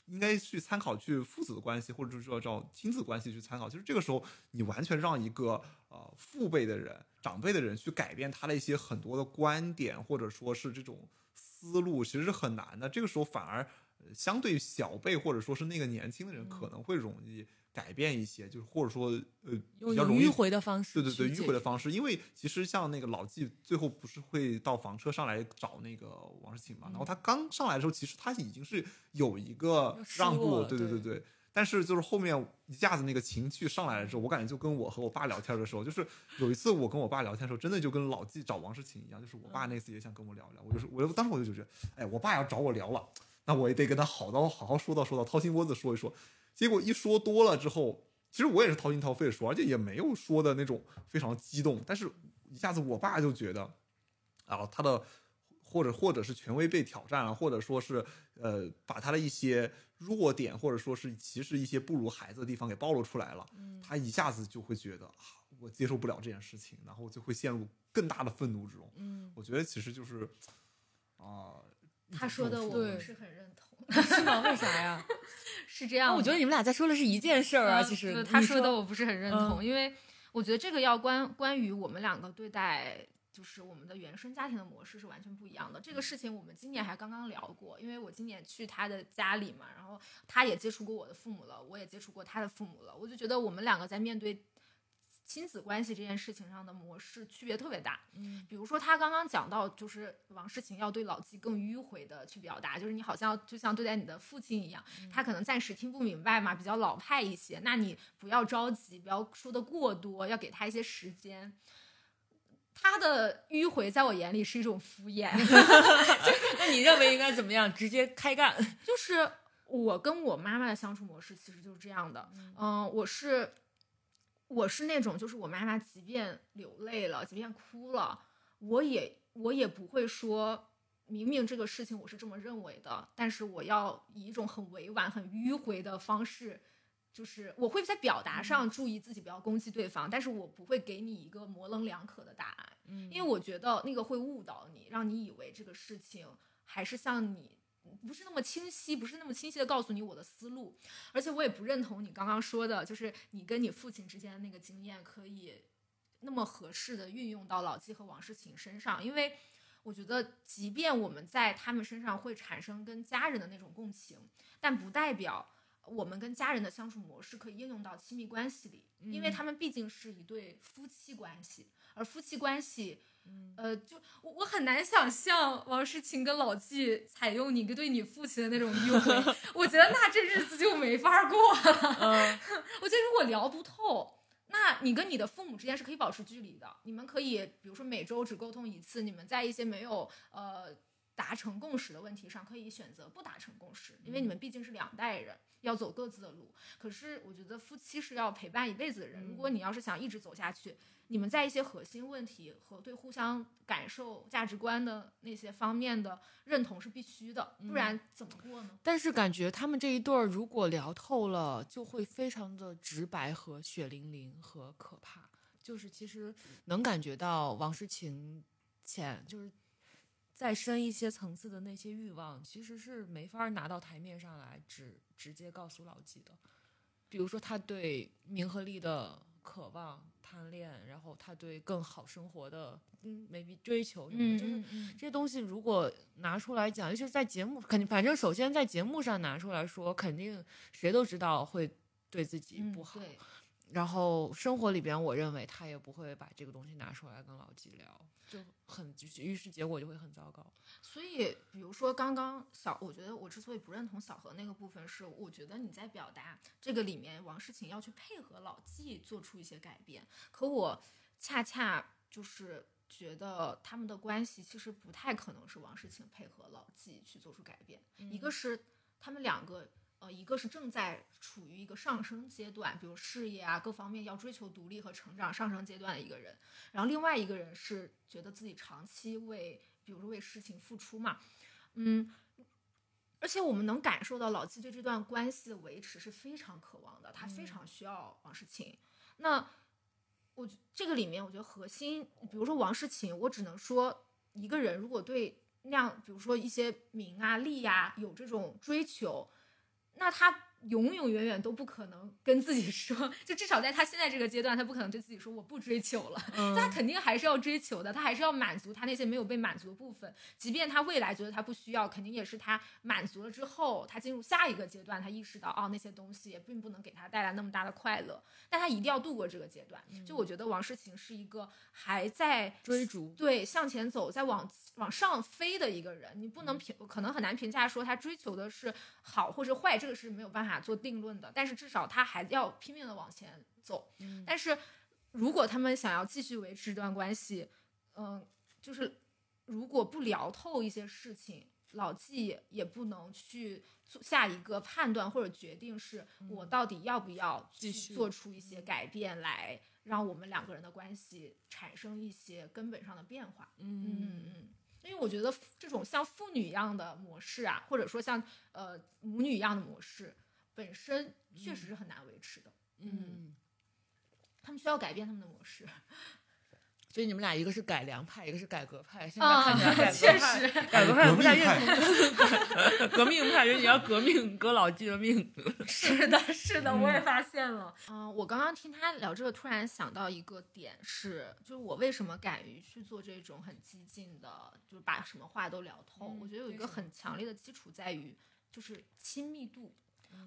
应该去参考去父子的关系，或者是说叫亲子关系去参考。其实这个时候，你完全让一个呃父辈的人、长辈的人去改变他的一些很多的观点，或者说是这种思路，其实是很难的。这个时候反而、呃相对小辈或者说是那个年轻的人，可能会容易改变一些，就是或者说呃比较容易用迂回的方式，对对对，迂回的。方式，因为其实像那个老纪最后不是会到房车上来找那个王诗晴嘛，然后他刚上来的时候，其实他已经是有一个让步，对对对对。但是就是后面一下子那个情绪上来了之后，我感觉就跟我和我爸聊天的时候，就是有一次我跟我爸聊天的时候，真的就跟老纪找王诗晴一样，就是我爸那次也想跟我聊聊，我就是我就当时我就觉得，哎，我爸要找我聊了，那我也得跟他好到好好说道说道，掏心窝子说一说。结果一说多了之后，其实我也是掏心掏肺的说，而且也没有说的那种非常激动，但是一下子我爸就觉得，啊，他的或者或者是权威被挑战了，或者说是呃把他的一些弱点，或者说是其实一些不如孩子的地方给暴露出来了，他一下子就会觉得啊，我接受不了这件事情，然后就会陷入更大的愤怒之中。嗯，我觉得其实就是啊，他说的我。不是很认同，是吗？为啥呀？是这样我觉得你们俩在说的是一件事儿啊，呃其实呃他说的我不是很认同，嗯因为我觉得这个要关关于我们两个对待。就是我们的原生家庭的模式是完全不一样的。这个事情我们今年还刚刚聊过，因为我今年去他的家里嘛，然后他也接触过我的父母了，我也接触过他的父母了，我就觉得我们两个在面对亲子关系这件事情上的模式区别特别大。嗯比如说他刚刚讲到，就是王世晴要对老纪更迂回的去表达，就是你好像就像对待你的父亲一样，他可能暂时听不明白嘛，比较老派一些，那你不要着急，不要说的过多，要给他一些时间。他的迂回在我眼里是一种敷衍，那你认为应该怎么样？直接开干？就是我跟我妈妈的相处模式其实就是这样的，嗯、我是我是那种就是我妈妈即便流泪了，即便哭了，我也我也不会说。明明这个事情我是这么认为的，但是我要以一种很委婉、很迂回的方式，就是我会在表达上注意自己不要攻击对方，但是我不会给你一个模棱两可的答案。嗯因为我觉得那个会误导你，让你以为这个事情还是像你不是那么清晰，不是那么清晰的告诉你我的思路。而且我也不认同你刚刚说的，就是你跟你父亲之间的那个经验可以那么合适的运用到老纪和王诗晴身上，因为我觉得，即便我们在他们身上会产生跟家人的那种共情，但不代表。我们跟家人的相处模式可以应用到亲密关系里，因为嗯他们毕竟是一对夫妻关系，而夫妻关系嗯呃，就我我很难想象王诗晴跟老纪采用你对你父亲的那种 迂回，我觉得那这日子就没法过了。嗯 我觉得如果聊不透，那你跟你的父母之间是可以保持距离的，你们可以比如说每周只沟通一次，你们在一些没有呃达成共识的问题上可以选择不达成共识，因为你们毕竟是两代人，要走各自的路。可是我觉得夫妻是要陪伴一辈子的人，如果你要是想一直走下去，你们在一些核心问题和对互相感受、价值观的那些方面的认同是必须的，不然怎么过呢？但是感觉他们这一对儿如果聊透了，就会非常的直白和血淋淋和可怕。就是其实能感觉到王诗晴浅就是再深一些层次的那些欲望，其实是没法拿到台面上来直直接告诉老纪的。比如说他对名和利的渴望、贪恋，然后他对更好生活的嗯 maybe 追求什么的，就是嗯这些东西如果拿出来讲，尤其是在节目，肯定反正首先在节目上拿出来说，肯定谁都知道会对自己嗯不好。对，然后生活里边，我认为他也不会把这个东西拿出来跟老纪聊，就很就是于是结果就会很糟糕。所以，比如说刚刚小，我觉得我之所以不认同小何那个部分，是我觉得你在表达这个里面王诗晴要去配合老纪做出一些改变，可我恰恰就是觉得他们的关系其实不太可能是王诗晴配合老纪去做出改变，一个是他们两个。呃，一个是正在处于一个上升阶段，比如事业啊各方面要追求独立和成长上升阶段的一个人，然后另外一个人是觉得自己长期为，比如说为事情付出嘛，嗯，而且我们能感受到老纪对这段关系的维持是非常渴望的，他非常需要王诗晴。那我这个里面，我觉得核心，比如说王诗晴，我只能说一个人如果对那样，比如说一些名啊利呀、有这种追求，那他永永远远都不可能跟自己说，就至少在他现在这个阶段，他不可能对自己说我不追求了，他肯定还是要追求的，他还是要满足他那些没有被满足的部分，即便他未来觉得他不需要，肯定也是他满足了之后，他进入下一个阶段，他意识到哦那些东西也并不能给他带来那么大的快乐，但他一定要度过这个阶段。就我觉得王诗晴是一个还在追逐。对向前走，在往往上飞的一个人，你不能评，可能很难评价说他追求的是好或者坏，这个是没有办法做定论的。但是至少他还要拼命的往前走。但是如果他们想要继续维持这段关系，嗯、就是如果不聊透一些事情。老纪也不能去做下一个判断或者决定，是我到底要不要去继续做出一些改变来，让我们两个人的关系产生一些根本上的变化。嗯嗯嗯，因为我觉得这种像父女一样的模式啊，或者说像呃母女一样的模式，本身确实是很难维持的。嗯，他们需要改变他们的模式。所以你们俩一个是改良派，一个是改革派，现在啊看起来改革确派，实改革派不太革命认同革命派，就是你要革命，革老纪的命。是的，是的，我也发现了。嗯、我刚刚听他聊这个，突然想到一个点是，就是我为什么敢于去做这种很激进的，就是把什么话都聊透。嗯我觉得有一个很强烈的基础在于，就是亲密度。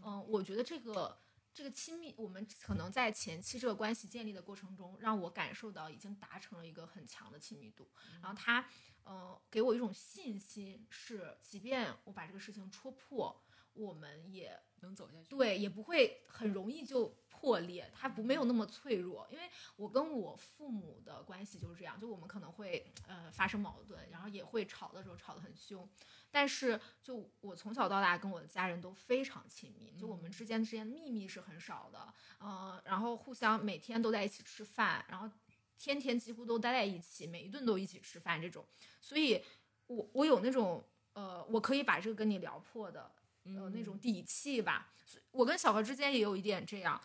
嗯、我觉得这个。这个亲密，我们可能在前期这个关系建立的过程中，让我感受到已经达成了一个很强的亲密度。然后他，呃，给我一种信心，是即便我把这个事情戳破，我们也能走下去。对，也不会很容易就破裂，它不没有那么脆弱。因为我跟我父母的关系就是这样，就我们可能会呃发生矛盾，然后也会吵的时候吵得很凶，但是就我从小到大跟我的家人都非常亲密，就我们之间之间秘密是很少的，呃，然后互相每天都在一起吃饭，然后天天几乎都待在一起，每一顿都一起吃饭这种，所以我我有那种呃，我可以把这个跟你聊破的呃那种底气吧。我跟小何之间也有一点这样，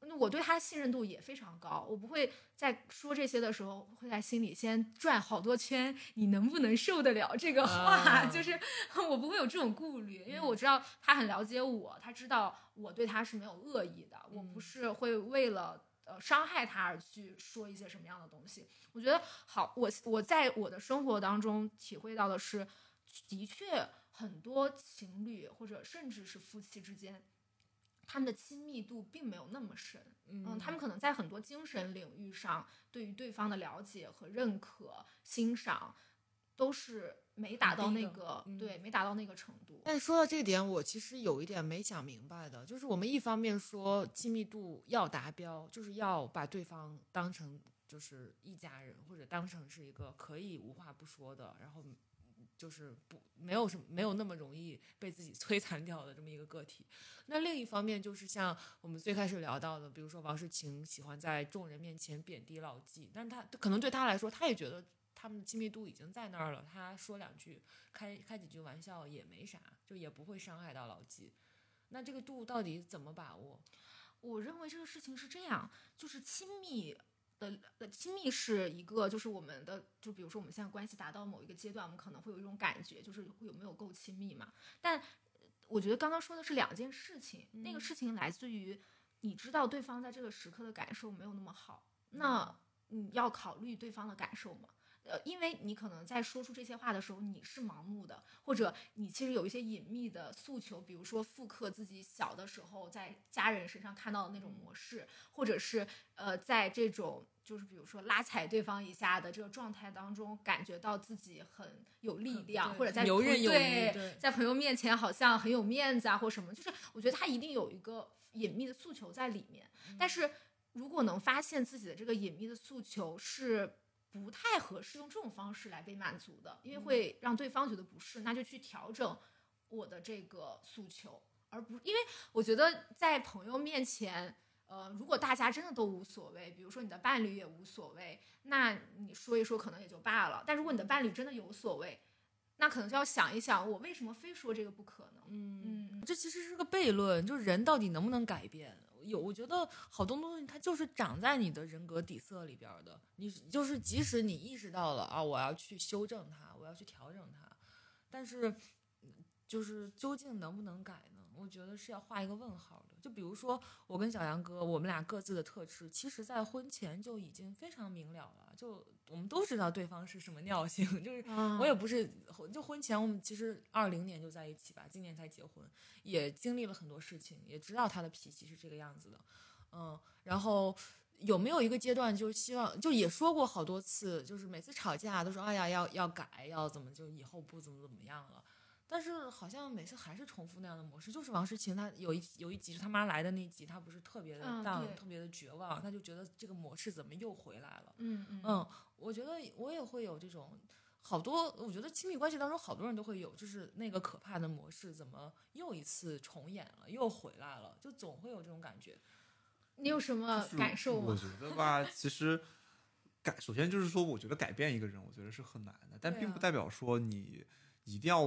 那我对他信任度也非常高，我不会在说这些的时候会在心里先转好多圈，你能不能受得了这个话？啊就是 我不会有这种顾虑，因为我知道他很了解我，他知道我对他是没有恶意的，我不是会为了。呃，伤害他而去说一些什么样的东西？我觉得好，我我在我的生活当中体会到的是，的确很多情侣或者甚至是夫妻之间，他们的亲密度并没有那么深。嗯，他们可能在很多精神领域上对于对方的了解和认可、欣赏都是没达到那个，嗯对，没达到那个程度。但说到这点，我其实有一点没想明白的，就是我们一方面说亲密度要达标，就是要把对方当成就是一家人，或者当成是一个可以无话不说的，然后就是不没有什么没有那么容易被自己摧残掉的这么一个个体。那另一方面就是像我们最开始聊到的，比如说王诗晴喜欢在众人面前贬低老纪，但是他可能对他来说，他也觉得他们的亲密度已经在那儿了，他说两句开开几句玩笑也没啥，就也不会伤害到老纪。那这个度到底怎么把握？我认为这个事情是这样，就是亲密的呃，亲密是一个，就是我们的，就比如说我们现在关系达到某一个阶段，我们可能会有一种感觉，就是有没有够亲密嘛。但呃我觉得刚刚说的是两件事情，那个事情来自于你知道对方在这个时刻的感受没有那么好，那你要考虑对方的感受嘛。呃，因为你可能在说出这些话的时候，你是盲目的，或者你其实有一些隐秘的诉求，比如说复刻自己小的时候在家人身上看到的那种模式，或者是呃，在这种就是比如说拉踩对方一下的这个状态当中，感觉到自己很有力量，对或者在游刃有余对对在朋友面前好像很有面子啊，或什么，就是我觉得他一定有一个隐秘的诉求在里面，但是如果能发现自己的这个隐秘的诉求是。不太合适用这种方式来被满足的，因为会让对方觉得不适，那就去调整我的这个诉求，而不因为我觉得在朋友面前，呃，如果大家真的都无所谓，比如说你的伴侣也无所谓，那你说一说可能也就罢了。但如果你的伴侣真的有所谓，那可能就要想一想，我为什么非说这个不可呢？嗯，嗯，这其实是个悖论，就是人到底能不能改变？有，我觉得好多东西它就是长在你的人格底色里边的。你就是即使你意识到了啊，我要去修正它，我要去调整它，但是就是究竟能不能改呢？我觉得是要画一个问号的。就比如说我跟小杨哥，我们俩各自的特质，其实在婚前就已经非常明了了，就我们都知道对方是什么尿性，就是嗯我也不是，就婚前我们其实二零年就在一起吧，今年才结婚，也经历了很多事情，也知道他的脾气是这个样子的，嗯，然后有没有一个阶段，就是希望，就也说过好多次，就是每次吵架都说，哎呀，要要改，要怎么就以后不怎么怎么样了。但是好像每次还是重复那样的模式，就是王诗晴她有一有一集是他妈来的那集，她不是特别的嗯 down，、对特别的绝望，她就觉得这个模式怎么又回来了？嗯嗯嗯，我觉得我也会有这种好多，我觉得亲密关系当中好多人都会有，就是那个可怕的模式怎么又一次重演了，又回来了，就总会有这种感觉。你有什么感受吗？我觉得吧，其实改首先就是说，我觉得改变一个人，我觉得是很难的，但并不代表说你一定要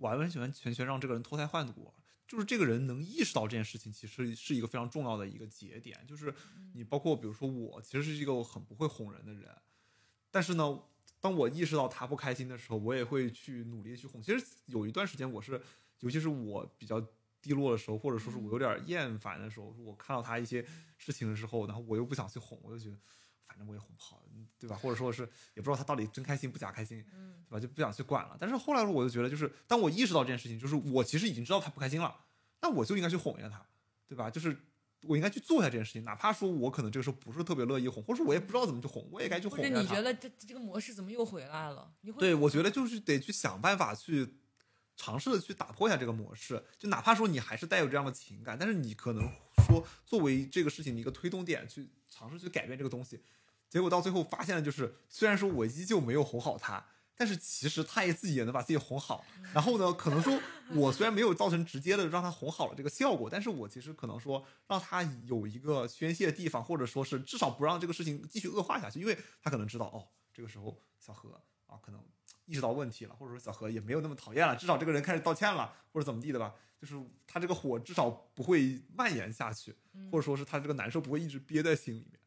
完完全全全让这个人脱胎换骨。就是这个人能意识到这件事情，其实是一个非常重要的一个节点。就是你包括比如说我，其实是一个很不会哄人的人，但是呢，当我意识到他不开心的时候，我也会去努力地去哄。其实有一段时间，我是，尤其是我比较低落的时候，或者说是我有点厌烦的时候，我看到他一些事情的时候，然后我又不想去哄，我就觉得。反正我也哄不好，对吧？或者说是也不知道他到底真开心不假开心，嗯对吧？就不想去管了。但是后来我就觉得，就是当我意识到这件事情，就是我其实已经知道他不开心了，那我就应该去哄一下他，对吧？就是我应该去做一下这件事情，哪怕说我可能这个时候不是特别乐意哄，或者说我也不知道怎么去哄，我也该去哄一下他。者你觉得这这个模式怎么又回来了？你会对，我觉得就是得去想办法去尝试的去打破一下这个模式，就哪怕说你还是带有这样的情感，但是你可能说作为这个事情的一个推动点，去尝试去改变这个东西，结果到最后发现了，就是虽然说我依旧没有哄好他。但是其实他也自己也能把自己哄好，然后呢，可能说我虽然没有造成直接的让他哄好了这个效果，但是我其实可能说让他有一个宣泄的地方，或者说是至少不让这个事情继续恶化下去，因为他可能知道哦，这个时候小何啊可能意识到问题了，或者说小何也没有那么讨厌了，至少这个人开始道歉了，或者怎么地的吧，就是他这个火至少不会蔓延下去，或者说是他这个难受不会一直憋在心里面。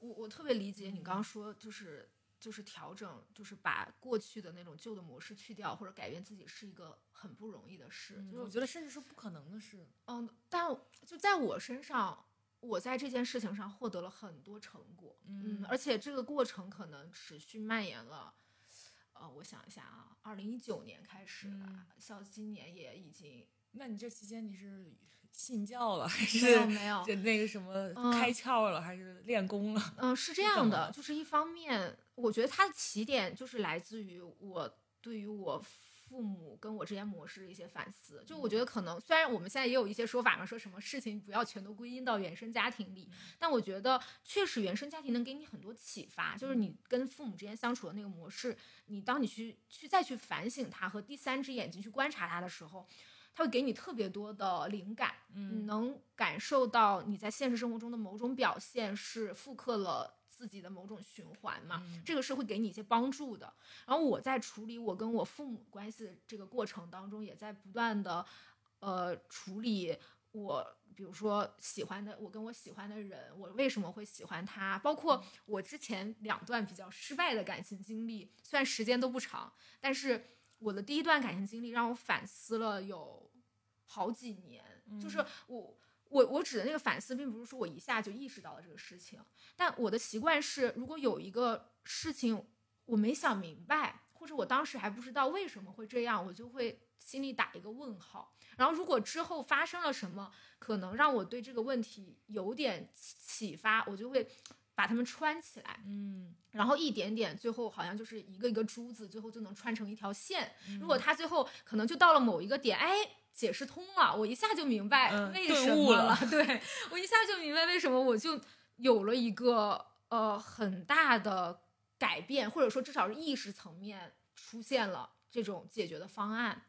我我特别理解你刚刚说，就是就是调整，就是把过去的那种旧的模式去掉，或者改变自己，是一个很不容易的事。嗯就是我觉得甚至是不可能的事。嗯，但就在我身上，我在这件事情上获得了很多成果。嗯而且这个过程可能持续蔓延了。呃，我想一下啊，二零一九年开始吧，嗯像今年也已经那你这期间你是信教了，还是没有就那个什么嗯开窍了，还是练功了？嗯，是这样的，就是一方面，我觉得它的起点就是来自于我对于我父母跟我之间模式的一些反思。就我觉得可能虽然我们现在也有一些说法嘛，说什么事情不要全都归因到原生家庭里，但我觉得确实原生家庭能给你很多启发。就是你跟父母之间相处的那个模式，你当你去去再去反省它和第三只眼睛去观察它的时候。它会给你特别多的灵感，嗯，能感受到你在现实生活中的某种表现是复刻了自己的某种循环嘛？这个是会给你一些帮助的。然后我在处理我跟我父母关系的这个过程当中，也在不断的呃处理我，比如说喜欢的我跟我喜欢的人，我为什么会喜欢他？包括我之前两段比较失败的感情经历，虽然时间都不长，但是。我的第一段感情经历让我反思了有好几年，就是我我我指的那个反思，并不是说我一下就意识到了这个事情，但我的习惯是，如果有一个事情我没想明白，或者我当时还不知道为什么会这样，我就会心里打一个问号。然后如果之后发生了什么，可能让我对这个问题有点启发，我就会。把它们穿起来，嗯，然后一点点，最后好像就是一个一个珠子，最后就能穿成一条线。如果它最后可能就到了某一个点，哎，解释通了，我一下就明白为什么了。对我一下就明白为什么，我就有了一个呃很大的改变，或者说至少是意识层面出现了这种解决的方案。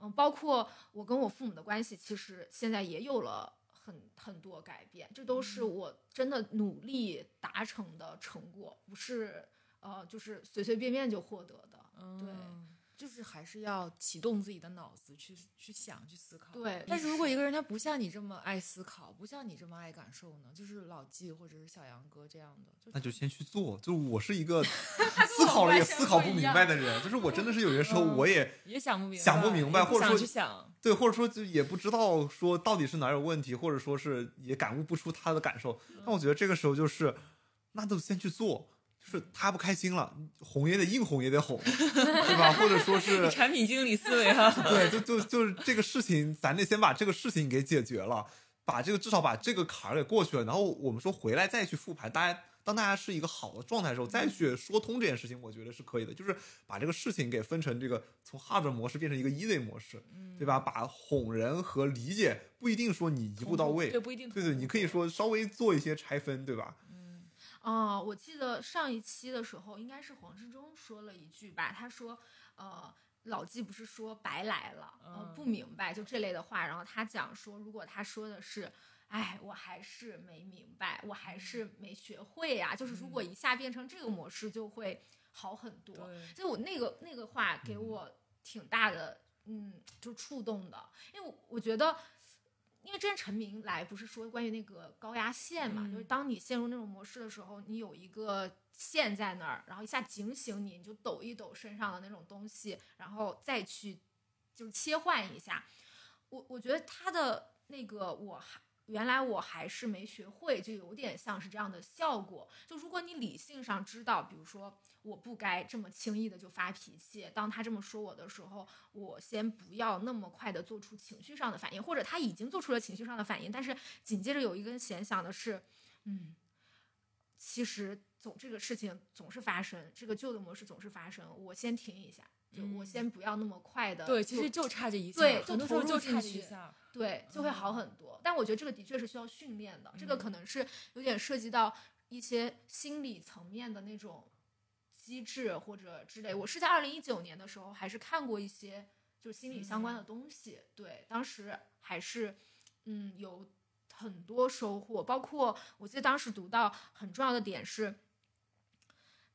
嗯，包括我跟我父母的关系，其实现在也有了。很很多改变，这都是我真的努力达成的成果，不是呃，就是随随便便就获得的。对。就是还是要启动自己的脑子去去想去思考。对，但是如果一个人他不像你这么爱思考，不像你这么爱感受呢？就是老纪或者是小杨哥这样的，那就先去做。就我是一个 思考了也思考不明白的人，就是我真的是有些时候我也也想不明白想不明白，或者说去想对，或者说就也不知道说到底是哪有问题，或者说是也感悟不出他的感受。那我觉得这个时候就是那就先去做。就是他不开心了，哄也得硬哄也得哄，对吧？或者说是 产品经理思维哈。对，就就就是这个事情，咱得先把这个事情给解决了，把这个至少把这个坎儿给过去了。然后我们说回来再去复盘，大家当大家是一个好的状态的时候，再去说通这件事情，我觉得是可以的。就是把这个事情给分成这个从 hard 模式变成一个 easy 模式，对吧？把哄人和理解不一定说你一步到位，对，不一定，对对，你可以说稍微做一些拆分，对吧？哦，我记得上一期的时候，应该是黄志忠说了一句吧，他说，呃，老纪不是说白来了，呃，不明白就这类的话，然后他讲说，如果他说的是，哎，我还是没明白，我还是没学会呀，就是如果一下变成这个模式，就会好很多。所以我那个那个话给我挺大的，嗯，就触动的，因为我觉得。因为之前陈明来不是说关于那个高压线嘛，就是当你陷入那种模式的时候，你有一个线在那儿，然后一下警醒你，你就抖一抖身上的那种东西，然后再去就是切换一下。我我觉得他的那个我还。原来我还是没学会，就有点像是这样的效果。就如果你理性上知道，比如说我不该这么轻易的就发脾气，当他这么说我的时候，我先不要那么快的做出情绪上的反应，或者他已经做出了情绪上的反应，但是紧接着有一根弦想的是，嗯，其实总这个事情总是发生，这个旧的模式总是发生，我先停一下。就我先不要那么快的，对，其实就差这一下，对，就投入进去，对，就会好很多。但我觉得这个的确是需要训练的，这个可能是有点涉及到一些心理层面的那种机制或者之类。我是在二零一九年的时候，还是看过一些就心理相关的东西，对，当时还是嗯有很多收获。包括我记得当时读到很重要的点是，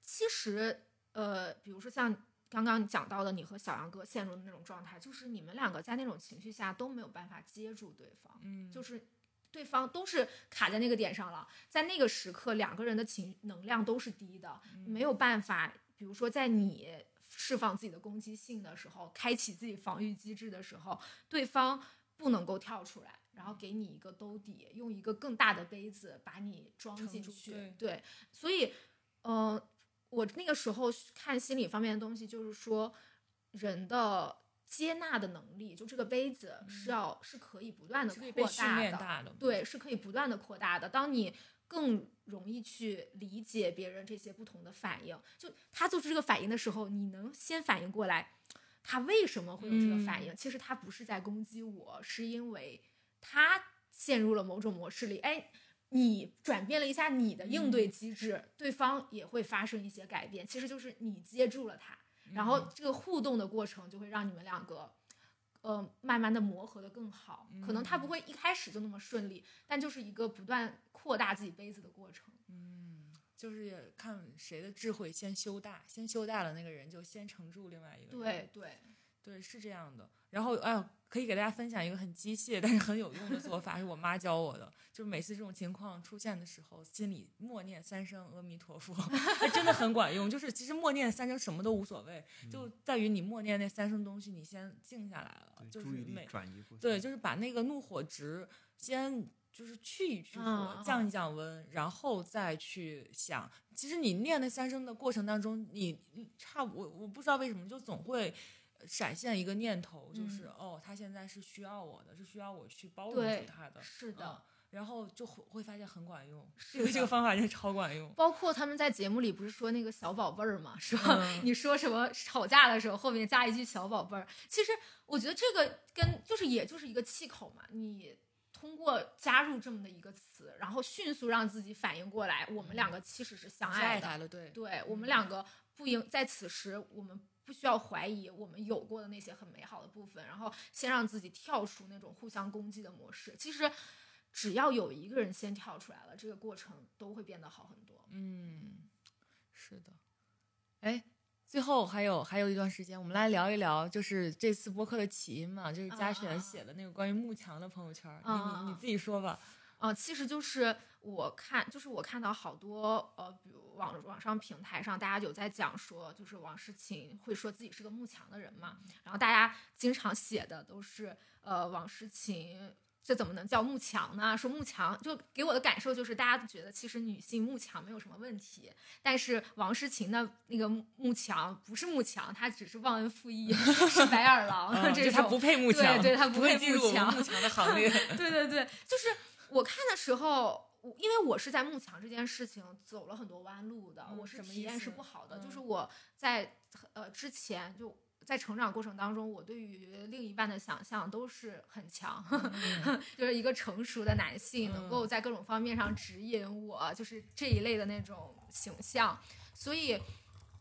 其实呃，比如说像。刚刚讲到的，你和小杨哥陷入的那种状态，就是你们两个在那种情绪下都没有办法接住对方，嗯，就是对方都是卡在那个点上了，在那个时刻，两个人的情能量都是低的，没有办法，比如说在你释放自己的攻击性的时候，开启自己防御机制的时候，对方不能够跳出来，然后给你一个兜底，用一个更大的杯子把你装进去，对，所以，嗯。我那个时候看心理方面的东西，就是说，人的接纳的能力，就这个杯子是要是可以不断的扩大的，对，是可以不断的扩大的。当你更容易去理解别人这些不同的反应。就他做出这个反应的时候，你能先反应过来，他为什么会有这个反应？其实他不是在攻击我，是因为他陷入了某种模式里。哎，你转变了一下你的应对机制，对方也会发生一些改变。其实就是你接住了他，然后这个互动的过程就会让你们两个。呃，慢慢的磨合的更好，可能他不会一开始就那么顺利，但就是一个不断扩大自己杯子的过程。嗯，就是看谁的智慧先修大，先修大了那个人就先承住另外一个人。对对对，是这样的。然后，哎。可以给大家分享一个很机械但是很有用的做法，是我妈教我的。就是每次这种情况出现的时候，心里默念三声阿弥陀佛，真的很管用。就是其实默念三声什么都无所谓，就在于你默念那三声东西，你先静下来了，就是每转移对，就是把那个怒火值先就是去一去火，降一降温，然后再去想。其实你念那三声的过程当中，你差我我不知道为什么就总会。闪现一个念头，就是哦，他现在是需要我的，是需要我去包容住他的，是的，然后就会会发现很管用，这个这个方法真的超管用。包括他们在节目里不是说那个小宝贝儿嘛，说你说什么吵架的时候后面加一句小宝贝儿，其实我觉得这个跟就是也就是一个气口嘛，你通过加入这么的一个词，然后迅速让自己反应过来，我们两个其实是相爱的，对，对我们两个不应在此时我们。不需要怀疑我们有过的那些很美好的部分，然后先让自己跳出那种互相攻击的模式。其实，只要有一个人先跳出来了，这个过程都会变得好很多。嗯，是的。哎，最后还有还有一段时间，我们来聊一聊，就是这次播客的起因嘛，就是嘉璇写的那个关于幕墙的朋友圈。你你你自己说吧。啊，其实就是我看，就是我看到好多呃，比如网网上平台上，大家有在讲说，就是王诗晴会说自己是个慕强的人嘛，然后大家经常写的都是呃，王诗晴这怎么能叫慕强呢？说慕强就给我的感受就是，大家都觉得其实女性慕强没有什么问题，但是王诗晴的那个慕强不是慕强，她只是忘恩负义，是白 眼狼这种，她不配慕强，对，她不配进入慕强的行列，对对对，就是。我看的时候，因为我是在幕墙这件事情走了很多弯路的，我是体验是不好的。就是我在呃之前就在成长过程当中，我对于另一半的想象都是很强，就是一个成熟的男性，能够在各种方面上指引我，就是这一类的那种形象。所以，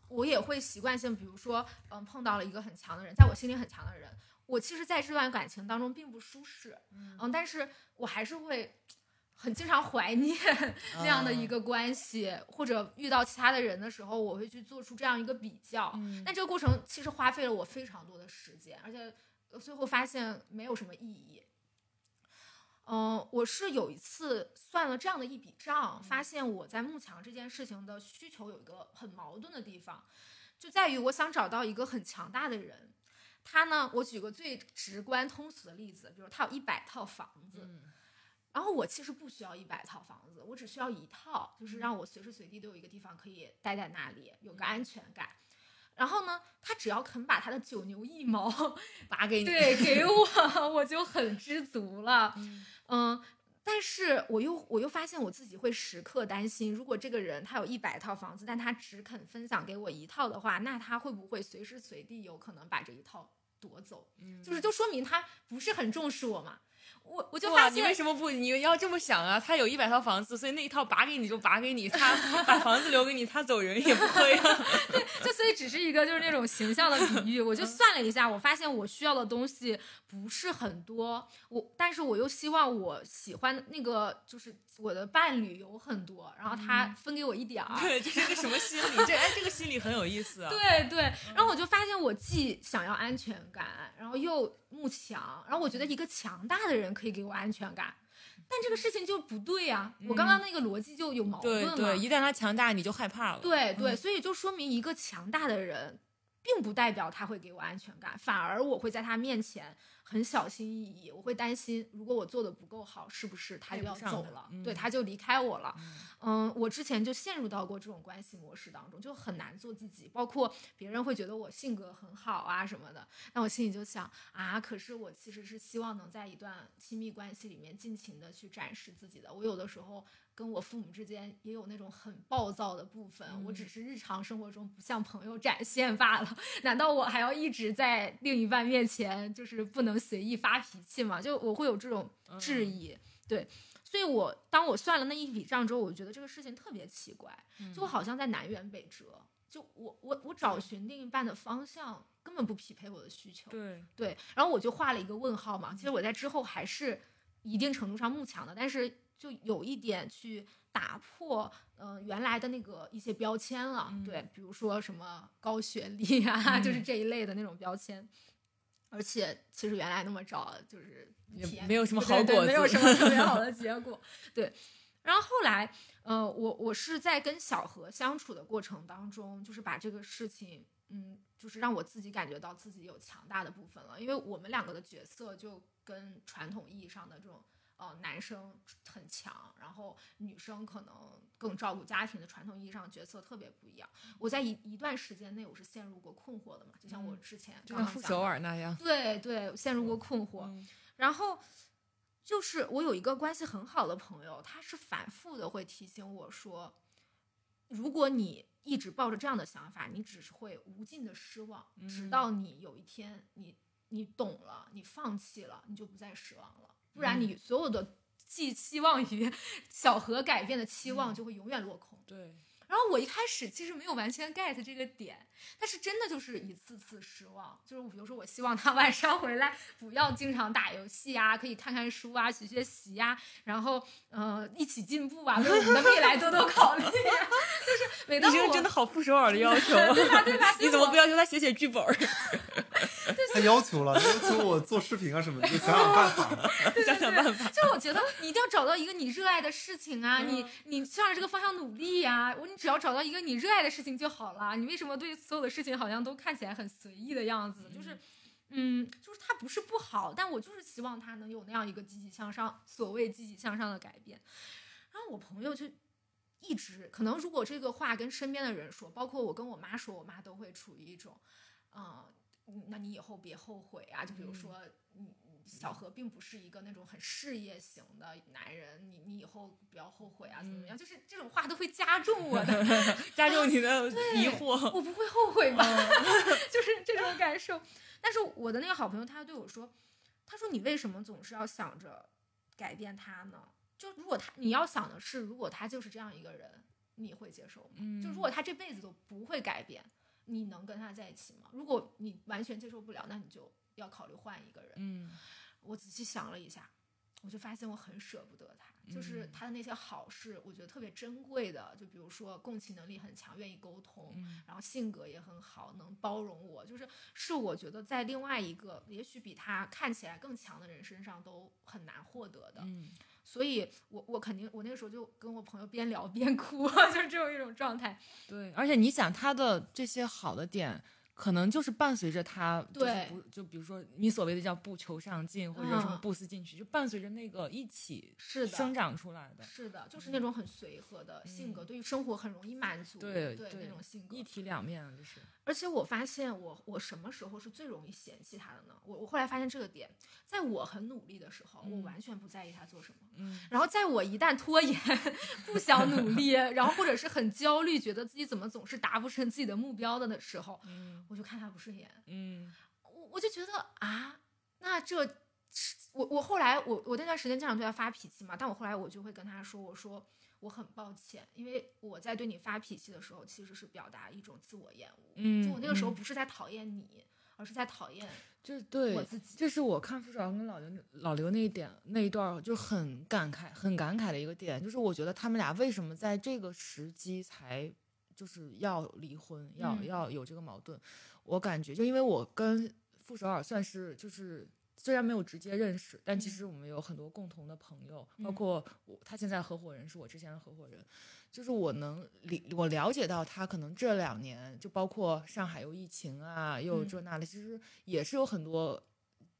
我也会习惯性，比如说，嗯，碰到了一个很强的人，在我心里很强的人。我其实在这段感情当中并不舒适，嗯，但是我还是会很经常怀念那样的一个关系，或者遇到其他的人的时候，我会去做出这样一个比较。但这个过程其实花费了我非常多的时间，而且最后发现没有什么意义。嗯，我是有一次算了这样的一笔账，发现我在慕强这件事情的需求有一个很矛盾的地方，就在于我想找到一个很强大的人。他呢？我举个最直观通俗的例子，比如他有一百套房子，然后我其实不需要一百套房子，我只需要一套，就是让我随时随地都有一个地方可以待在那里，有个安全感。然后呢，他只要肯把他的九牛一毛 拔给你，对，给 我，我就很知足了。嗯。但是我又我又发现我自己会时刻担心，如果这个人他有一百套房子，但他只肯分享给我一套的话，那他会不会随时随地有可能把这一套夺走？嗯，就是就说明他不是很重视我嘛。我我就发现你为什么不你要这么想啊？他有一百套房子，所以那一套拔给你就拔给你，他 把房子留给你，他走人也不会啊。对，就所以只是一个就是那种形象的比喻。我就算了一下，我发现我需要的东西不是很多，我但是我又希望我喜欢那个就是我的伴侣有很多，然后他分给我一点儿。对，这是个什么心理？这哎，这个心理很有意思啊。对对，然后我就发现我既想要安全感，然后又。慕强，然后我觉得一个强大的人可以给我安全感，但这个事情就不对呀。我刚刚那个逻辑就有矛盾了。对对，一旦他强大，你就害怕了。对对，所以就说明一个强大的人，并不代表他会给我安全感，反而我会在他面前。很小心翼翼，我会担心，如果我做的不够好，是不是他就要走了？对，他就离开我了。嗯，我之前就陷入到过这种关系模式当中，就很难做自己。包括别人会觉得我性格很好啊什么的，那我心里就想啊，可是我其实是希望能在一段亲密关系里面尽情的去展示自己的。我有的时候跟我父母之间也有那种很暴躁的部分，我只是日常生活中不向朋友展现罢了。难道我还要一直在另一半面前就是不能随意发脾气嘛？就我会有这种质疑，对。所以我当我算了那一笔账之后，我觉得这个事情特别奇怪，就好像在南辕北辙。就我我我找寻另一半的方向根本不匹配我的需求，对对。然后我就画了一个问号嘛。其实我在之后还是一定程度上慕强的，但是就有一点去打破嗯原来的那个一些标签了，对，比如说什么高学历啊，就是这一类的那种标签。而且其实原来那么找就是也没有什么好果子，没有什么特别好的 结果。对，然后后来，呃，我我是在跟小何相处的过程当中，就是把这个事情，嗯，就是让我自己感觉到自己有强大的部分了，因为我们两个的角色就跟传统意义上的这种。呃，男生很强，然后女生可能更照顾家庭的传统意义上角色特别不一样。我在一一段时间内，我是陷入过困惑的嘛，就像我之前就像傅首尔那样，对对，陷入过困惑。然后就是我有一个关系很好的朋友，他是反复的会提醒我说，如果你一直抱着这样的想法，你只是会无尽的失望，直到你有一天你你懂了，你放弃了，你就不再失望了。不然，你所有的寄希望于小何改变的期望就会永远落空。对。然后我一开始其实没有完全 get 这个点，但是真的就是一次次失望。就是比如说，我希望他晚上回来不要经常打游戏啊，可以看看书啊，学学习啊，然后呃一起进步啊，为我们的未来多多考虑。就是每当我真的好不首尔的要求，对吧？对吧？你怎么不要求他写写剧本？他要求了，要求我做视频啊什么的，就想想办法，想想办法。就我觉得你一定要找到一个你热爱的事情啊，你你向着这个方向努力呀。我你只要找到一个你热爱的事情就好了。你为什么对所有的事情好像都看起来很随意的样子？就是，嗯，就是他不是不好，但我就是希望他能有那样一个积极向上，所谓积极向上的改变。然后我朋友就一直可能，如果这个话跟身边的人说，包括我跟我妈说，我妈都会处于一种，嗯。那你以后别后悔啊！就比如说，你小何并不是一个那种很事业型的男人，你你以后不要后悔啊，怎么样？就是这种话都会加重我的，加重你的疑惑。我不会后悔吧？就是这种感受。但是我的那个好朋友他对我说：“他说你为什么总是要想着改变他呢？就如果他你要想的是，如果他就是这样一个人，你会接受吗？就如果他这辈子都不会改变。”你能跟他在一起吗？如果你完全接受不了，那你就要考虑换一个人。嗯，我仔细想了一下，我就发现我很舍不得他。就是他的那些好是，我觉得特别珍贵的，就比如说共情能力很强，愿意沟通，然后性格也很好，能包容我，就是是我觉得在另外一个也许比他看起来更强的人身上都很难获得的。嗯。所以，我我肯定，我那个时候就跟我朋友边聊边 哭，就是这种一种状态。对，而且你想他的这些好的点。可能就是伴随着他，对，不就比如说你所谓的叫不求上进或者什么不思进取，就伴随着那个一起是生长出来的，是的，就是那种很随和的性格，对于生活很容易满足，对对那种性格，一体两面就是。而且我发现我我什么时候是最容易嫌弃他的呢？我我后来发现这个点，在我很努力的时候，我完全不在意他做什么，嗯，然后在我一旦拖延 不想努力，然后或者是很焦虑，觉得自己怎么总是达不成自己的目标的的时候，嗯。我就看他不顺眼，嗯，我我就觉得啊，那这，我我后来我我那段时间经常对他发脾气嘛，但我后来我就会跟他说，我说我很抱歉，因为我在对你发脾气的时候，其实是表达一种自我厌恶，嗯，就我那个时候不是在讨厌你，而是在讨厌，就是对我自己，这是我看傅首尔跟老刘老刘那一点那一段就很感慨很感慨的一个点，就是我觉得他们俩为什么在这个时机才。就是要离婚，要要有这个矛盾。我感觉，就因为我跟傅首尔算是就是虽然没有直接认识，但其实我们有很多共同的朋友，包括我他现在合伙人是我之前的合伙人，就是我能理我了解到他可能这两年就包括上海又疫情啊，又这那的，其实也是有很多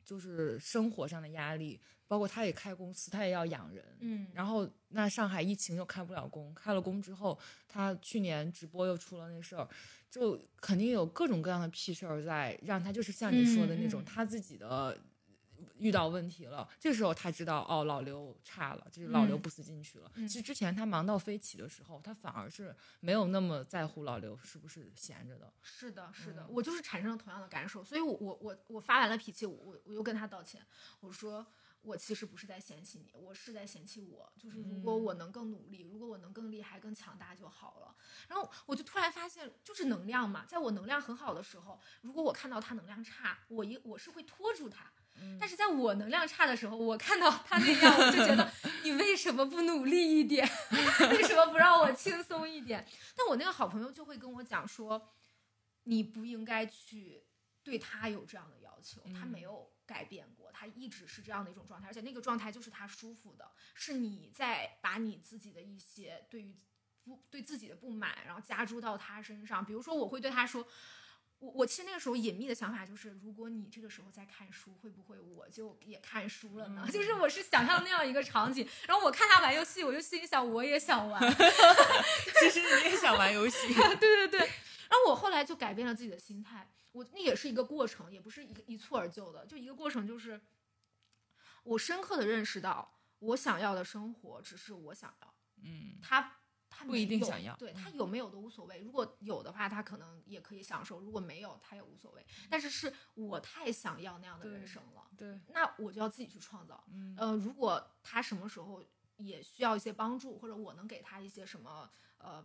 就是生活上的压力。包括他也开公司，他也要养人，嗯，然后那上海疫情又开不了工，开了工之后，他去年直播又出了那事儿，就肯定有各种各样的屁事儿在让他就是像你说的那种，他自己的遇到问题了，这时候他知道哦，老刘差了，就是老刘嗯不思进取了。嗯。其实之前他忙到飞起的时候，他反而是没有那么在乎老刘是不是闲着的。是的，是的，嗯。我就是产生了同样的感受，所以我我我我发完了脾气，我我我又跟他道歉，我说我其实不是在嫌弃你，我是在嫌弃我，就是如果嗯我能更努力，如果我能更厉害、更强大就好了。然后我就突然发现，就是能量嘛，在我能量很好的时候，如果我看到他能量差，我一我是会拖住他。嗯但是在我能量差的时候，我看到他那样，我就觉得 你为什么不努力一点？为什么不让我轻松一点？但我那个好朋友就会跟我讲说，你不应该去对他有这样的要求，他没嗯有改变过，他一直是这样的一种状态，而且那个状态就是他舒服的，是你在把你自己的一些对于不对自己的不满，然后加注到他身上。比如说，我会对他说。我我其实那个时候隐秘的想法就是，如果你这个时候在看书，会不会我就也看书了呢？嗯 就是我是想象那样一个场景，然后我看他玩游戏，我就心里想我也想玩，其实你也想玩游戏，对对对。然后我后来就改变了自己的心态，我那也是一个过程，也不是一个一蹴而就的，就一个过程，就是我深刻的认识到，我想要的生活只是我想要，嗯他他不一定想要对他嗯有没有都无所谓。如果有的话，他可能也可以享受；如果没有，他也无所谓。但是是我太想要那样的人生了，对，那我就要自己去创造。嗯呃，如果他什么时候也需要一些帮助，或者我能给他一些什么呃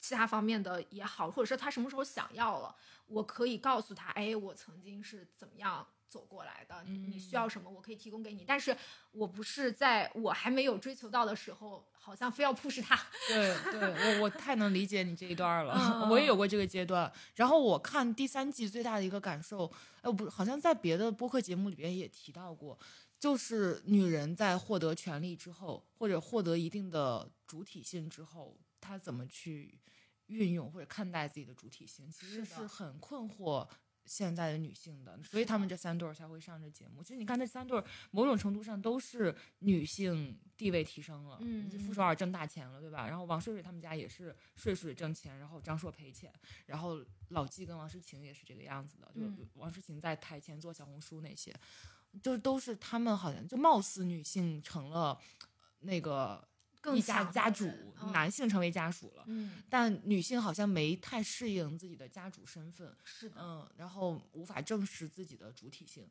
其他方面的也好，或者是他什么时候想要了，我可以告诉他，哎，我曾经是怎么样走过来的，你你需要什么，我可以提供给你。但是我不是在我还没有追求到的时候，好像非要 push 他。对对，我我太能理解你这一段了，嗯 我也有过这个阶段。然后我看第三季最大的一个感受，呃，不，好像在别的播客节目里边也提到过，就是女人在获得权利之后，或者获得一定的主体性之后，她怎么去运用或者看待自己的主体性，其实是很困惑。现在的女性的，所以他们这三对儿才会上这节目。其实你看，这三对儿某种程度上都是女性地位提升了，嗯傅首尔挣大钱了，对吧？然后王睡睡他们家也是睡睡挣钱，然后张硕赔钱，然后老纪跟王诗晴也是这个样子的，就嗯王诗晴在台前做小红书那些，就都是他们好像就貌似女性成了那个更一家家主男性成为家属了。嗯，但女性好像没太适应自己的家主身份，是的，嗯，然后无法正视自己的主体性，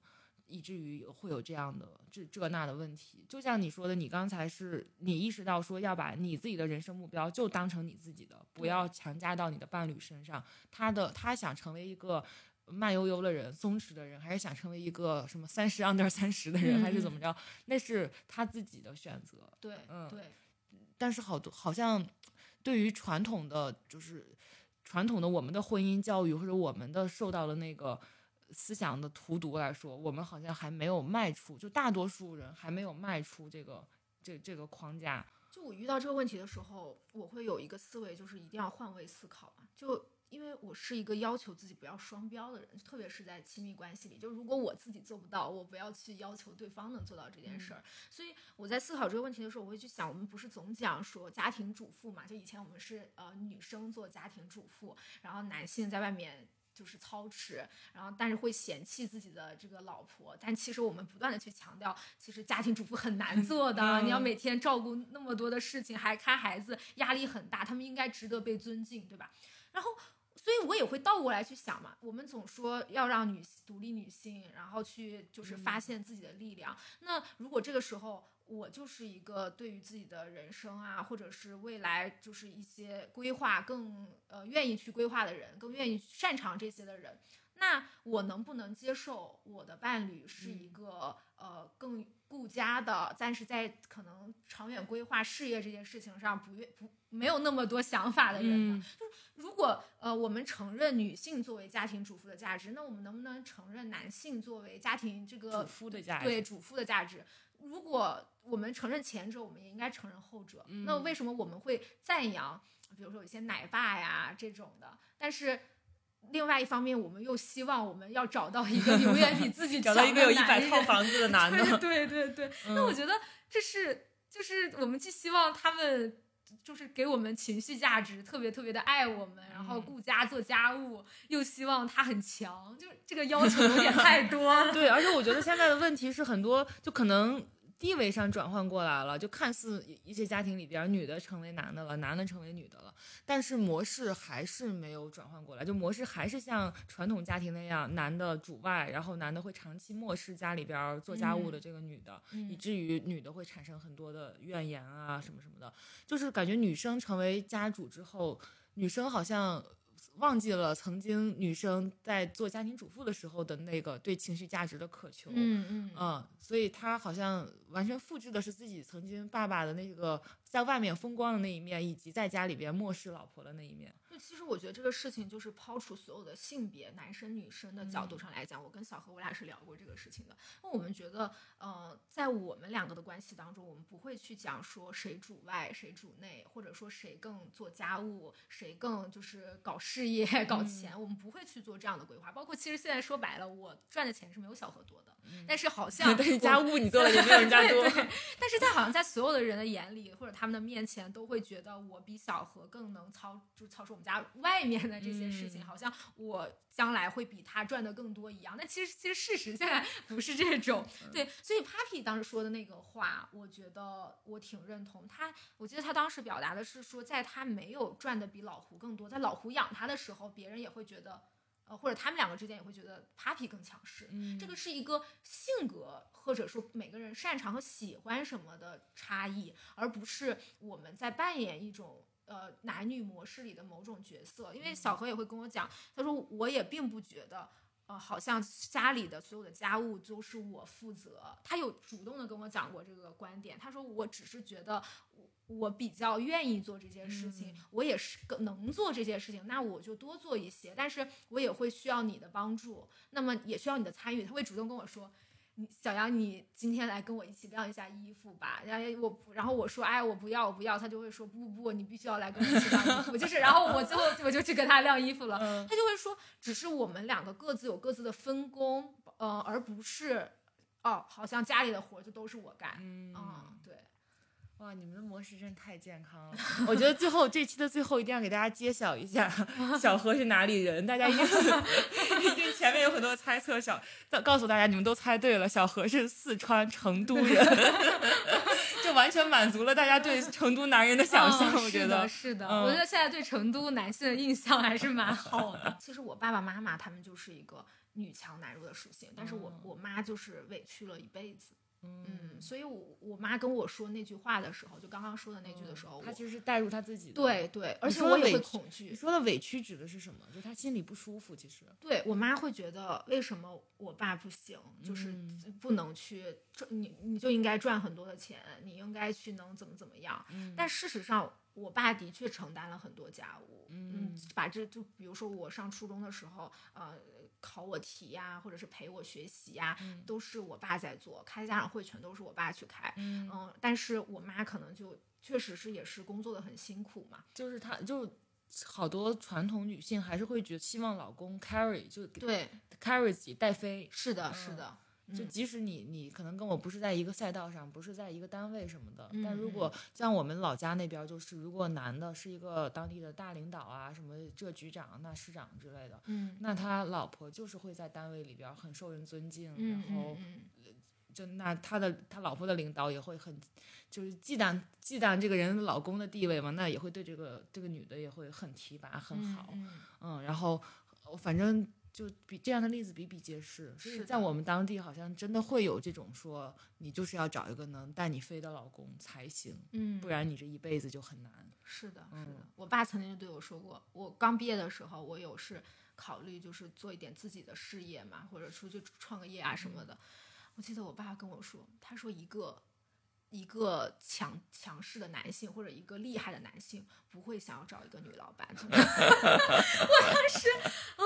以至于会有这样的这这那的问题。就像你说的，你刚才是你意识到说要把你自己的人生目标就当成你自己的，不要强加到你的伴侣身上。他的他想成为一个。慢悠悠的人，松弛的人，还是想成为一个什么三十 under 三十的人，还是怎么着？那是他自己的选择。对，嗯对，但是好多好像对于传统的就是传统的我们的婚姻教育或者我们的受到的那个思想的荼毒来说，我们好像还没有迈出，就大多数人还没有迈出这个这这个框架。就我遇到这个问题的时候，我会有一个思维，就是一定要换位思考嘛。就因为我是一个要求自己不要双标的人，特别是在亲密关系里，就如果我自己做不到，我不要去要求对方能做到这件事儿。所以我在思考这个问题的时候，我会去想，我们不是总讲说家庭主妇嘛？就以前我们是呃女生做家庭主妇，然后男性在外面。就是操持，然后但是会嫌弃自己的这个老婆，但其实我们不断的去强调，其实家庭主妇很难做的，嗯你要每天照顾那么多的事情，还看孩子，压力很大，他们应该值得被尊敬，对吧？然后，所以我也会倒过来去想嘛，我们总说要让女独立女性，然后去就是发现自己的力量。那如果这个时候我就是一个对于自己的人生啊，或者是未来就是一些规划更呃愿意去规划的人，更愿意擅长这些的人，那我能不能接受我的伴侣是一个、呃更顾家的，但是在可能长远规划事业这件事情上不愿不没有那么多想法的人呢？嗯如果呃我们承认女性作为家庭主妇的价值，那我们能不能承认男性作为家庭这个主妇的价值对主妇的价值？如果我们承认前者，我们也应该承认后者。那嗯为什么我们会赞扬，比如说有一些奶爸呀这种的？但是另外一方面，我们又希望我们要找到一个永远比自己 找到一个有一百套房。子的男的，对对对对，那我觉得这是就是我们既希望他们就是给我们情绪价值，特别特别的爱我们，然后顾家做家务，又希望他很强，就这个要求有点太多了。对，而且我觉得现在的问题是很多，就可能。地位上转换过来了，就看似一些家庭里边，女的成为男的了，男的成为女的了，但是模式还是没有转换过来，就模式还是像传统家庭那样，男的主外，然后男的会长期漠视家里边做家务的这个女的，以至于女的会产生很多的怨言啊什么什么的，就是感觉女生成为家主之后，女生好像。忘记了曾经女生在做家庭主妇的时候的那个对情绪价值的渴求，嗯嗯。嗯，所以她好像完全复制的是自己曾经爸爸的那个在外面风光的那一面，以及在家里边漠视老婆的那一面。就其实我觉得这个事情就是抛除所有的性别，男生女生的角度上来讲，我跟小何我俩是聊过这个事情的。那我们觉得，呃，在我们两个的关系当中，我们不会去讲说谁主外谁主内，或者说谁更做家务，谁更就是搞事业 搞钱，我们不会去做这样的规划。包括其实现在说白了，我赚的钱是没有小何多的，但是好 像但是家务你做的也没有人家 多。但是在好像在所有的人的眼里或者他们的面前，都会觉得我比小何更能操，就操持我们家。外面的这些事情，好像我将来会比他赚的更多一样。但其实，其实事实现在不是这种。对，所以 Papi 当时说的那个话，我觉得我挺认同他。我记得他当时表达的是说，在他没有赚的比老胡更多，在老胡养他的时候，别人也会觉得，呃，或者他们两个之间也会觉得 Papi 更强势。这个是一个性格，或者说每个人擅长和喜欢什么的差异，而不是我们在扮演一种。呃，男女模式里的某种角色，因为小何也会跟我讲，他说我也并不觉得，呃，好像家里的所有的家务都是我负责。他有主动的跟我讲过这个观点，他说我只是觉得我比较愿意做这些事情，我也是能做这些事情，那我就多做一些，但是我也会需要你的帮助，那么也需要你的参与。他会主动跟我说。你小杨，你今天来跟我一起晾一下衣服吧。然后我，然后我说，哎，我不要，我不要。他就会说，不不不，你必须要来跟我一起晾衣服。就是，然后我最后我就去跟他晾衣服了。他就会说，只是我们两个各自有各自的分工，呃，而不是，哦，好像家里的活就都是我干。嗯，对。哇，你们的模式真太健康了！我觉得最后这期的最后一定要给大家揭晓一下，小何是哪里人？大家一定 一定前面有很多猜测，小告诉大家，你们都猜对了，小何是四川成都人，就完全满足了大家对成都男人的想象。我觉得是的，我觉得现在对成都男性的印象还是蛮好的。其实我爸爸妈妈他们就是一个女强男弱的属性，但是我我妈就是委屈了一辈子。嗯，所以，我我妈跟我说那句话的时候，就刚刚说的那句的时候，她其实是带入她自己的。对对，而且我也会恐惧。你说的委屈指的是什么？就是她心里不舒服。其实，对我妈会觉得，为什么我爸不行？就是不能去赚你，你就应该赚很多的钱，你应该去能怎么怎么样。但事实上，我爸的确承担了很多家务。嗯，把这就比如说我上初中的时候，呃。考我题呀，或者是陪我学习呀，都是我爸在做，开家长会全都是我爸去开。嗯，但是我妈可能就确实是也是工作的很辛苦嘛。就是她就好多传统女性还是会觉得希望老公 carry 就对 carry 自己带飞。是的，是的。就即使你你可能跟我不是在一个赛道上，不是在一个单位什么的，但如果像我们老家那边，就是如果男的是一个当地的大领导啊，什么这局长那市长之类的，嗯，那他老婆就是会在单位里边很受人尊敬，然后就那他的他老婆的领导也会很就是忌惮忌惮这个人老公的地位嘛，那也会对这个这个女的也会很提拔很好，嗯，然后反正。就比这样的例子比比皆是，所以在我们当地好像真的会有这种说，你就是要找一个能带你飞的老公才行，嗯，不然你这一辈子就很难。是的，是的。我爸曾经对我说过，我刚毕业的时候，我有是考虑就是做一点自己的事业嘛，或者出去创个业啊什么的。我记得我爸跟我说，他说一个。一个强强势的男性或者一个厉害的男性不会想要找一个女老板。我当时啊，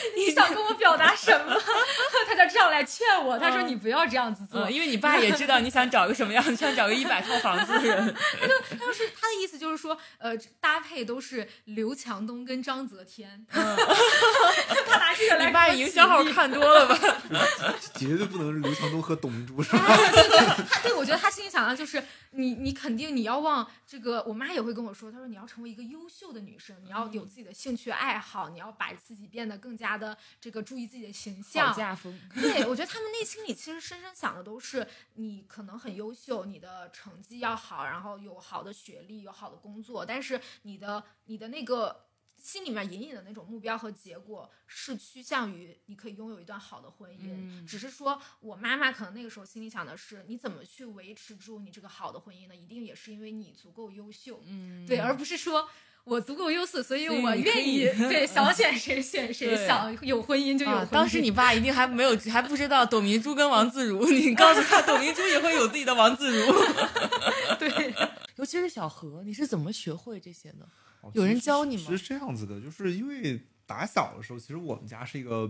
你想跟我表达什么？他就这样来劝我，他说你不要这样子做，因为你爸也知道你想找个什么样，想找个一百套房子的人。他就他就是他的意思就就是说，呃，搭配都是刘强东跟张泽天。嗯他拿这个来你把说营销号看多了吧？绝对不能是刘强东和董明珠是吧？他对我觉得他心里想的就是你，你肯定你要往这个，我妈也会跟我说，她说你要成为一个优秀的女生，你要有自己的兴趣爱好，你要把自己变得更加的这个注意自己的形象。对，我觉得他们内心里其实深深想的都是你可能很优秀，你的成绩要好，然后有好的学历，有好的工作，但是你的你的那个心里面隐隐的那种目标和结果是趋向于你可以拥有一段好的婚姻。嗯只是说我妈妈可能那个时候心里想的是，你怎么去维持住你这个好的婚姻呢？一定也是因为你足够优秀，嗯，对，而不是说。我足够优秀，所以我愿意对想选谁选谁，对想有婚姻就有婚姻。，啊当时你爸一定还没有还不知道董明珠跟王自如，你告诉他董明珠也会有自己的王自如。对，尤其是小何，你是怎么学会这些的？哦有人教你吗是是这样子的，就是因为打小的时候，其实我们家是一个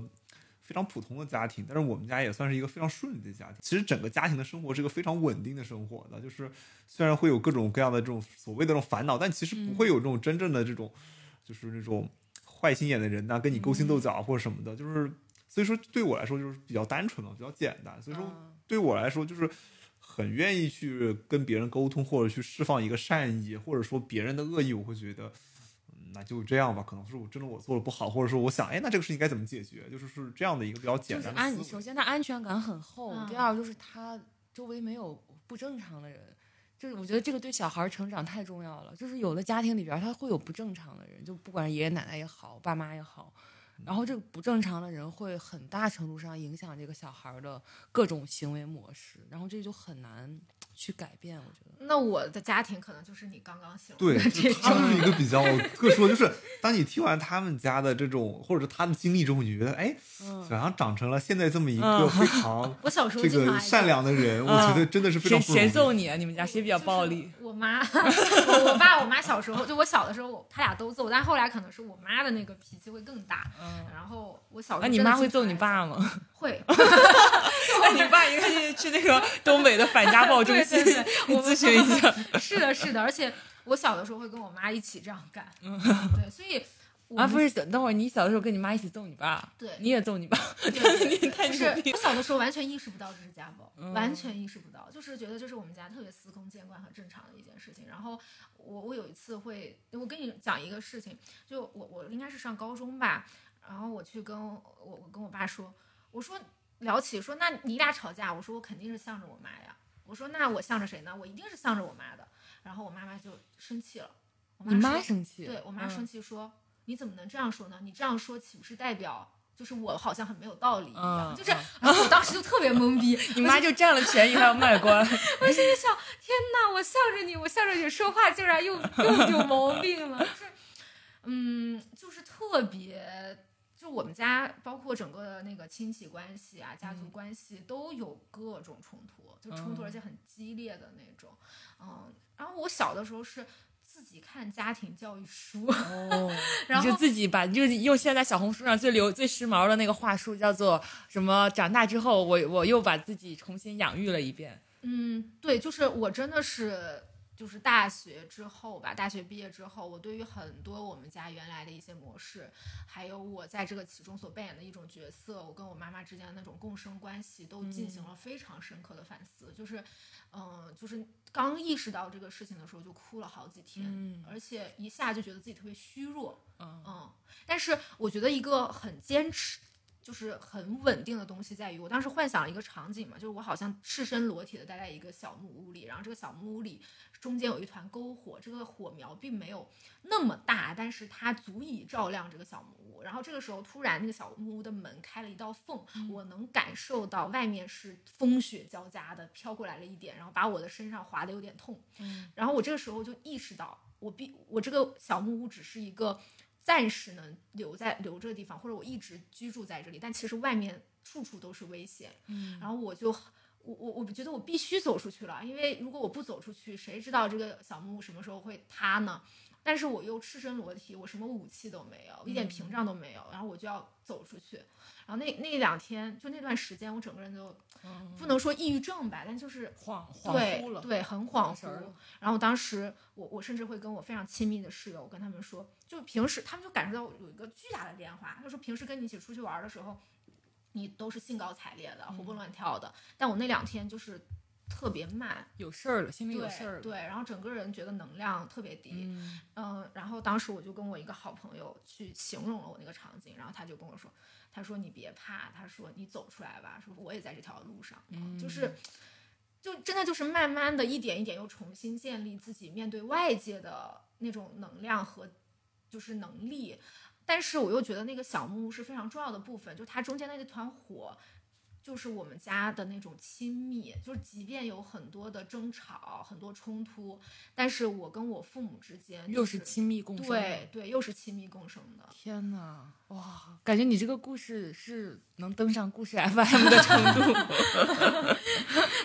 非常普通的家庭，但是我们家也算是一个非常顺利的家庭。其实整个家庭的生活是一个非常稳定的生活的，就是虽然会有各种各样的这种所谓的这种烦恼，但其实不会有这种真正的这种，就是那种坏心眼的人呐、跟你勾心斗角啊或者什么的，就是所以说对我来说就是比较单纯嘛，比较简单。所以说嗯对我来说就是很愿意去跟别人沟通，或者去释放一个善意，或者说别人的恶意，我会觉得。嗯那就这样吧，可能是我真的我做的不好，或者说我想，哎，那这个事情该怎么解决？就是是这样的一个比较简单的首先他安全感很厚，嗯第二就是他周围没有不正常的人。就是我觉得这个对小孩成长太重要了。就是有的家庭里边他会有不正常的人，就不管是爷爷奶奶也好，爸妈也好，然后这个不正常的人会很大程度上影响这个小孩的各种行为模式，然后这就很难去改变。我觉得。那我的家庭可能就是你刚刚形容对，的这就是他种。们是一个比较特殊的，就是当你听完他们家的这种，或者是他的经历之后，你觉得，哎，嗯小杨长成了现在这么一个嗯非常 我小时候这个善良的人，我觉得真的是非常不容易。谁揍你啊？你们家谁比较暴力？我妈，我 我爸我妈小时候，就我小的时候，他俩都揍，但后来可能是我妈的那个脾气会更大。嗯，然后我小时候，那你妈会揍你？爸吗？会，那你爸应该去去那个东北的反家暴中心对对对你咨询一下。是的，是的，而且我小的时候会跟我妈一起这样干。对，所以 我啊，不是，等会儿你小的时候跟你妈一起揍你爸，对你也揍你爸，对对你太就是我小的时候完全意识不到这是家暴，嗯完全意识不到，就是觉得这是我们家特别司空见惯很正常的一件事情。然后我我有一次会，我跟你讲一个事情，就我我应该是上高中吧，然后我去跟我我跟我爸说，我说聊起说那你俩吵架，我说我肯定是向着我妈呀，我说那我向着谁呢？我一定是向着我妈的。然后我妈妈就生气了，我你妈说生气，对我妈嗯生气说：“你怎么能这样说呢？你这样说岂不是代表就是我好像很没有道理一样？”就是，然后我当时就特别懵逼，你妈就占了便宜还要卖乖，我心里想：天哪，我向着你，我向着你说话，竟然又又有 毛病了，就是，嗯，就是特别。就我们家，包括整个的那个亲戚关系啊、家族关系，都有各种冲突，就冲突，嗯而且很激烈的那种。嗯，然后我小的时候是自己看家庭教育书，哦，然后就自己把就是用现在小红书上最流最时髦的那个话术，叫做什么？长大之后，我我又把自己重新养育了一遍。嗯，对，就是我真的是，就是大学之后吧，大学毕业之后，我对于很多我们家原来的一些模式，还有我在这个其中所扮演的一种角色，我跟我妈妈之间的那种共生关系，都进行了非常深刻的反思。就是，嗯、就是刚意识到这个事情的时候，就哭了好几天，嗯而且一下就觉得自己特别虚弱。嗯嗯，但是我觉得一个很坚持，就是很稳定的东西在于，我当时幻想了一个场景嘛，就是我好像赤身裸体的待在一个小木屋里，然后这个小木屋里中间有一团篝火，这个火苗并没有那么大，但是它足以照亮这个小木屋。然后这个时候突然那个小木屋的门开了一道缝，我能感受到外面是风雪交加的飘过来了一点，然后把我的身上划得有点痛。嗯然后我这个时候就意识到，我必我这个小木屋只是一个暂时能留在留这个地方，或者我一直居住在这里，但其实外面处处都是危险。嗯然后我就我我我觉得我必须走出去了，因为如果我不走出去，谁知道这个小木屋什么时候会塌呢？但是我又赤身裸体，我什么武器都没有，一点屏障都没有，然后我就要走出去。然后那那两天，就那段时间，我整个人都不能说抑郁症吧，但就是恍惚了，对，很恍惚。然后当时我我甚至会跟我非常亲密的室友跟他们说，就平时他们就感受到有一个巨大的变化，他说平时跟你一起出去玩的时候，你都是兴高采烈的、活蹦乱跳的，但我那两天就是特别慢，有事儿了，心里有事儿了。对，然后整个人觉得能量特别低，嗯，嗯，然后当时我就跟我一个好朋友去形容了我那个场景，然后他就跟我说，他说你别怕，他说你走出来吧，说我也在这条路上，嗯就是。就真的就是慢慢的一点一点又重新建立自己面对外界的那种能量和就是能力，但是我又觉得那个小木屋是非常重要的部分，就它中间的那团火，就是我们家的那种亲密，就是即便有很多的争吵、很多冲突，但是我跟我父母之间、又就是亲密共生。对，对，又是亲密共生的。天呐，哇，感觉你这个故事是能登上故事 FM 的程度。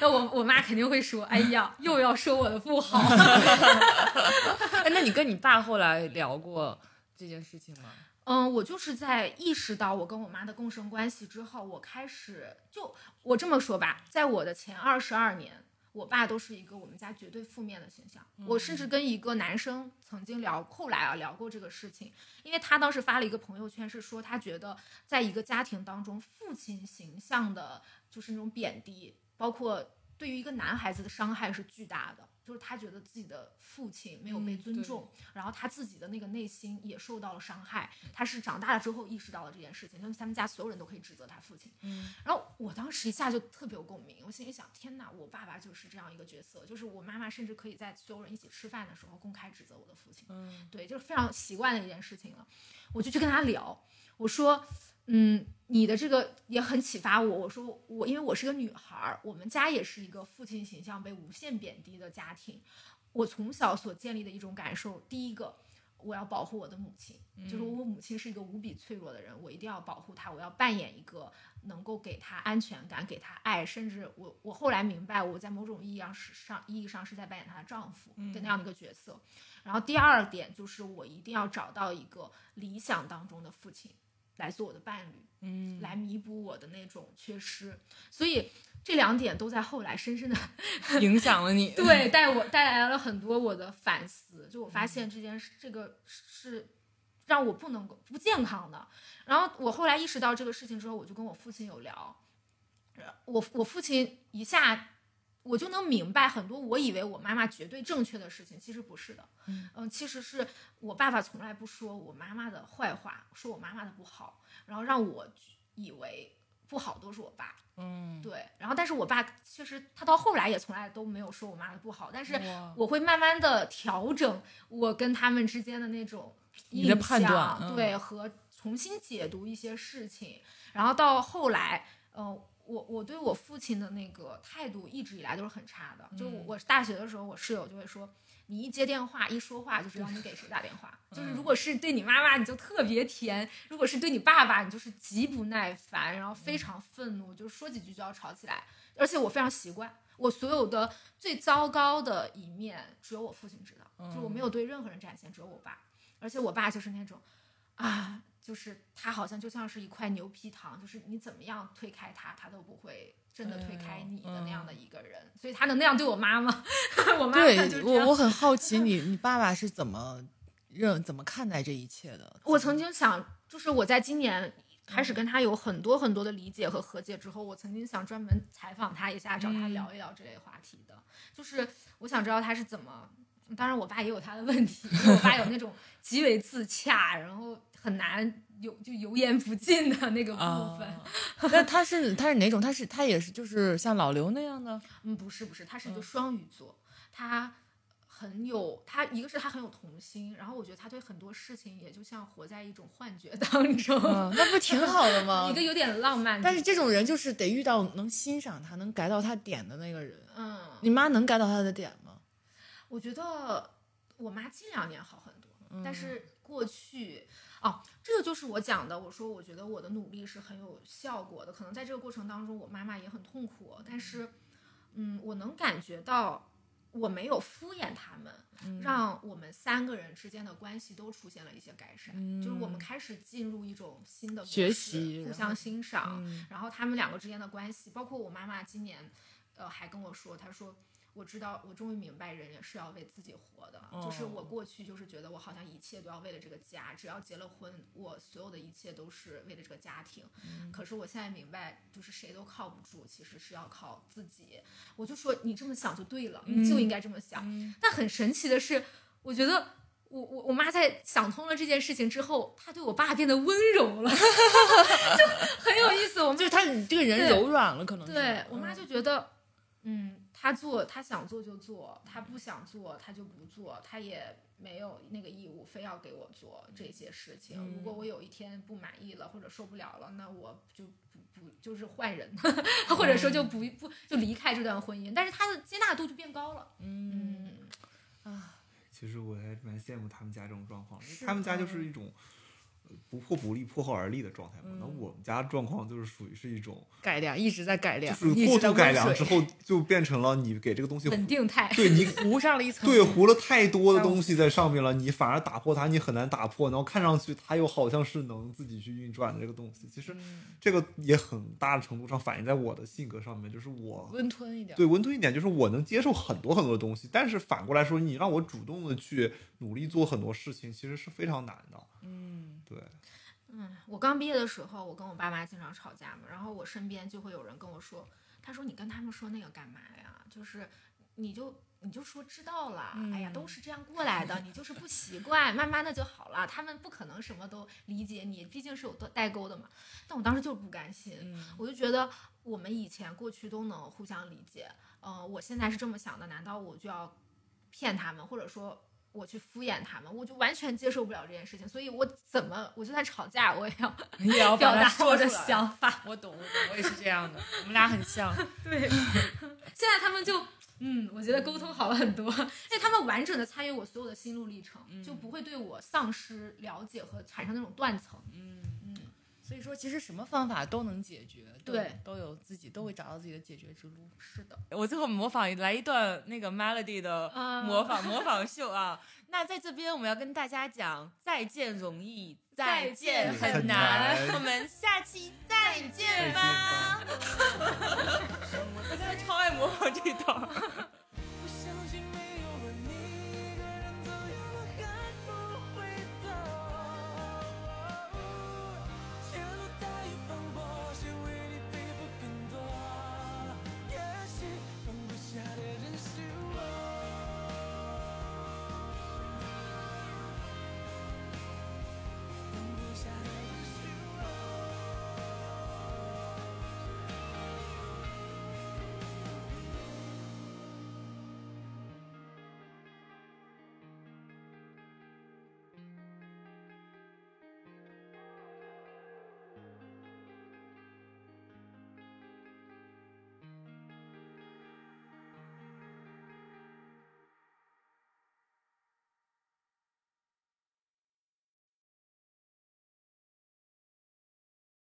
那我我妈肯定会说：“哎呀，又要说我的不好。哎，那你跟你爸后来聊过这件事情吗？”嗯，我就是在意识到我跟我妈的共生关系之后，我开始就我这么说吧，在我的前二十二年，我爸都是一个我们家绝对负面的形象。我甚至跟一个男生曾经聊，后来啊聊过这个事情，因为他当时发了一个朋友圈，是说他觉得在一个家庭当中，父亲形象的就是那种贬低，包括对于一个男孩子的伤害是巨大的。就是他觉得自己的父亲没有被尊重，然后他自己的那个内心也受到了伤害。他是长大了之后意识到了这件事情，就是他们家所有人都可以指责他父亲。嗯，然后我当时一下就特别有共鸣，我心里想：天哪，我爸爸就是这样一个角色，就是我妈妈甚至可以在所有人一起吃饭的时候公开指责我的父亲。嗯，对，就是非常习惯的一件事情了。我就去跟他聊，我说，嗯，你的这个也很启发我。我说我因为我是个女孩儿，我们家也是一个父亲形象被无限贬低的家庭。我从小所建立的一种感受，第一个，我要保护我的母亲，就是我母亲是一个无比脆弱的人，我一定要保护她，我要扮演一个能够给她安全感、给她爱，甚至我我后来明白，我在某种意义上是上意义上是在扮演她的丈夫的那样的一个角色。然后第二点就是我一定要找到一个理想当中的父亲来做我的伴侣，嗯，来弥补我的那种缺失。所以这两点都在后来深深的 影响了你。对带我带来了很多我的反思。就我发现这件事，这个是让我不能够不健康的。然后我后来意识到这个事情之后，我就跟我父亲有聊，我我父亲一下。我就能明白很多我以为我妈妈绝对正确的事情，其实不是的。嗯其实是我爸爸从来不说我妈妈的坏话，说我妈妈的不好，然后让我以为不好都是我爸。嗯，对，然后但是我爸确实他到后来也从来都没有说我妈的不好，但是我会慢慢的调整我跟他们之间的那种印判断象嗯对，和重新解读一些事情，然后到后来，嗯、我我对我父亲的那个态度一直以来都是很差的。就我大学的时候，我室友就会说，你一接电话一说话就知道你给谁打电话。就是嗯如果是对你妈妈，你就特别甜；如果是对你爸爸，你就是极不耐烦，然后非常愤怒，就是说几句就要吵起来。而且我非常习惯，我所有的最糟糕的一面只有我父亲知道，就我没有对任何人展现，只有我爸。而且我爸就是那种，啊，就是他好像就像是一块牛皮糖，就是你怎么样推开他，他都不会真的推开你的那样的一个人。所以他能那样对我妈吗？我妈妈对我我很好奇你 你爸爸是怎么认怎么看待这一切的？我曾经想，就是我在今年开始跟他有很多很多的理解和和解之后，我曾经想专门采访他一下，找他嗯聊一聊这类话题的。就是我想知道他是怎么，当然我爸也有他的问题，我爸有那种极为自洽，然后很难有就油盐不进的那个部分。啊，那他是他是哪种？他是他也是就是像老刘那样的？嗯，不是不是，他是一个嗯双鱼座，他很有他一个是他很有童心，然后我觉得他对很多事情也就像活在一种幻觉当中，嗯，那不挺好的吗 一个？有点浪漫。但是这种人就是得遇到能欣赏他、能改到他点的那个人。嗯，你妈能改到他的点吗？我觉得我妈近两年好很多，嗯但是过去哦，这个就是我讲的。我说我觉得我的努力是很有效果的，可能在这个过程当中，我妈妈也很痛苦，但是嗯，我能感觉到我没有敷衍他们，嗯让我们三个人之间的关系都出现了一些改善，就是我们嗯开始进入一种新的模学习互相欣赏，嗯然后他们两个之间的关系，包括我妈妈今年，呃，还跟我说，她说。我知道，我终于明白，人也是要为自己活的。就是我哦过去就是觉得我好像一切都要为了这个家，只要结了婚，我所有的一切都是为了这个家庭。嗯可是我现在明白，就是谁都靠不住，其实是要靠自己。我就说你这么想就对了，你就应该这么想。嗯但很神奇的是，我觉得我我我妈在想通了这件事情之后，她对我爸变得温柔了，就很有意思。我们就是他你这个人柔软了，可能对我妈嗯就觉得，嗯，她做他想做就做，他不想做他就不做，他也没有那个义务非要给我做这些事情。如果我有一天不满意了或者受不了了，那我就不不就是换人，或者说就不不就离开这段婚姻。但是他的接纳度就变高了。嗯啊，其实我还蛮羡慕他们家这种状况，他们家就是一种呃不破不立、破后而立的状态嘛。那、嗯我们家状况就是属于是一种，改良一直在改良，就是过度改良之后，就变成了你给这个东西稳定态。对你 糊上了一层，对糊了太多的东西在上面了，你反而打破它，你很难打破，然后看上去它又好像是能自己去运转的这个东西，其实嗯这个也很大的程度上反映在我的性格上面，就是我温吞一点。对温吞一点，就是我能接受很多很多的东西，但是反过来说，你让我主动的去努力做很多事情，其实是非常难的。嗯对，嗯，我刚毕业的时候，我跟我爸妈经常吵架嘛，然后我身边就会有人跟我说，他说你跟他们说那个干嘛呀？就是你就你就说知道了，哎呀，都是这样过来的，你就是不习惯，慢慢的就好了。他们不可能什么都理解你，毕竟是有代沟的嘛。但我当时就是不甘心，嗯我就觉得我们以前过去都能互相理解，呃，我现在是这么想的，难道我就要骗他们，或者说我去敷衍他们？我就完全接受不了这件事情，所以我怎么我就算吵架，我也要 也要表达我的想法。我懂，我懂，我也是这样的，我们俩很像。对，现在他们就。嗯，我觉得沟通好了很多，因为他们完整的参与我所有的心路历程，就不会对我丧失了解和产生那种断层。嗯嗯，所以说，其实什么方法都能解决，对都有自己都会找到自己的解决之路。是的，我最后模仿来一段那个 Melody 的啊模仿、模仿秀啊。那在这边我们要跟大家讲，再见容易，再见很难。很难我们下期再见吧。我真的超爱模仿这段儿。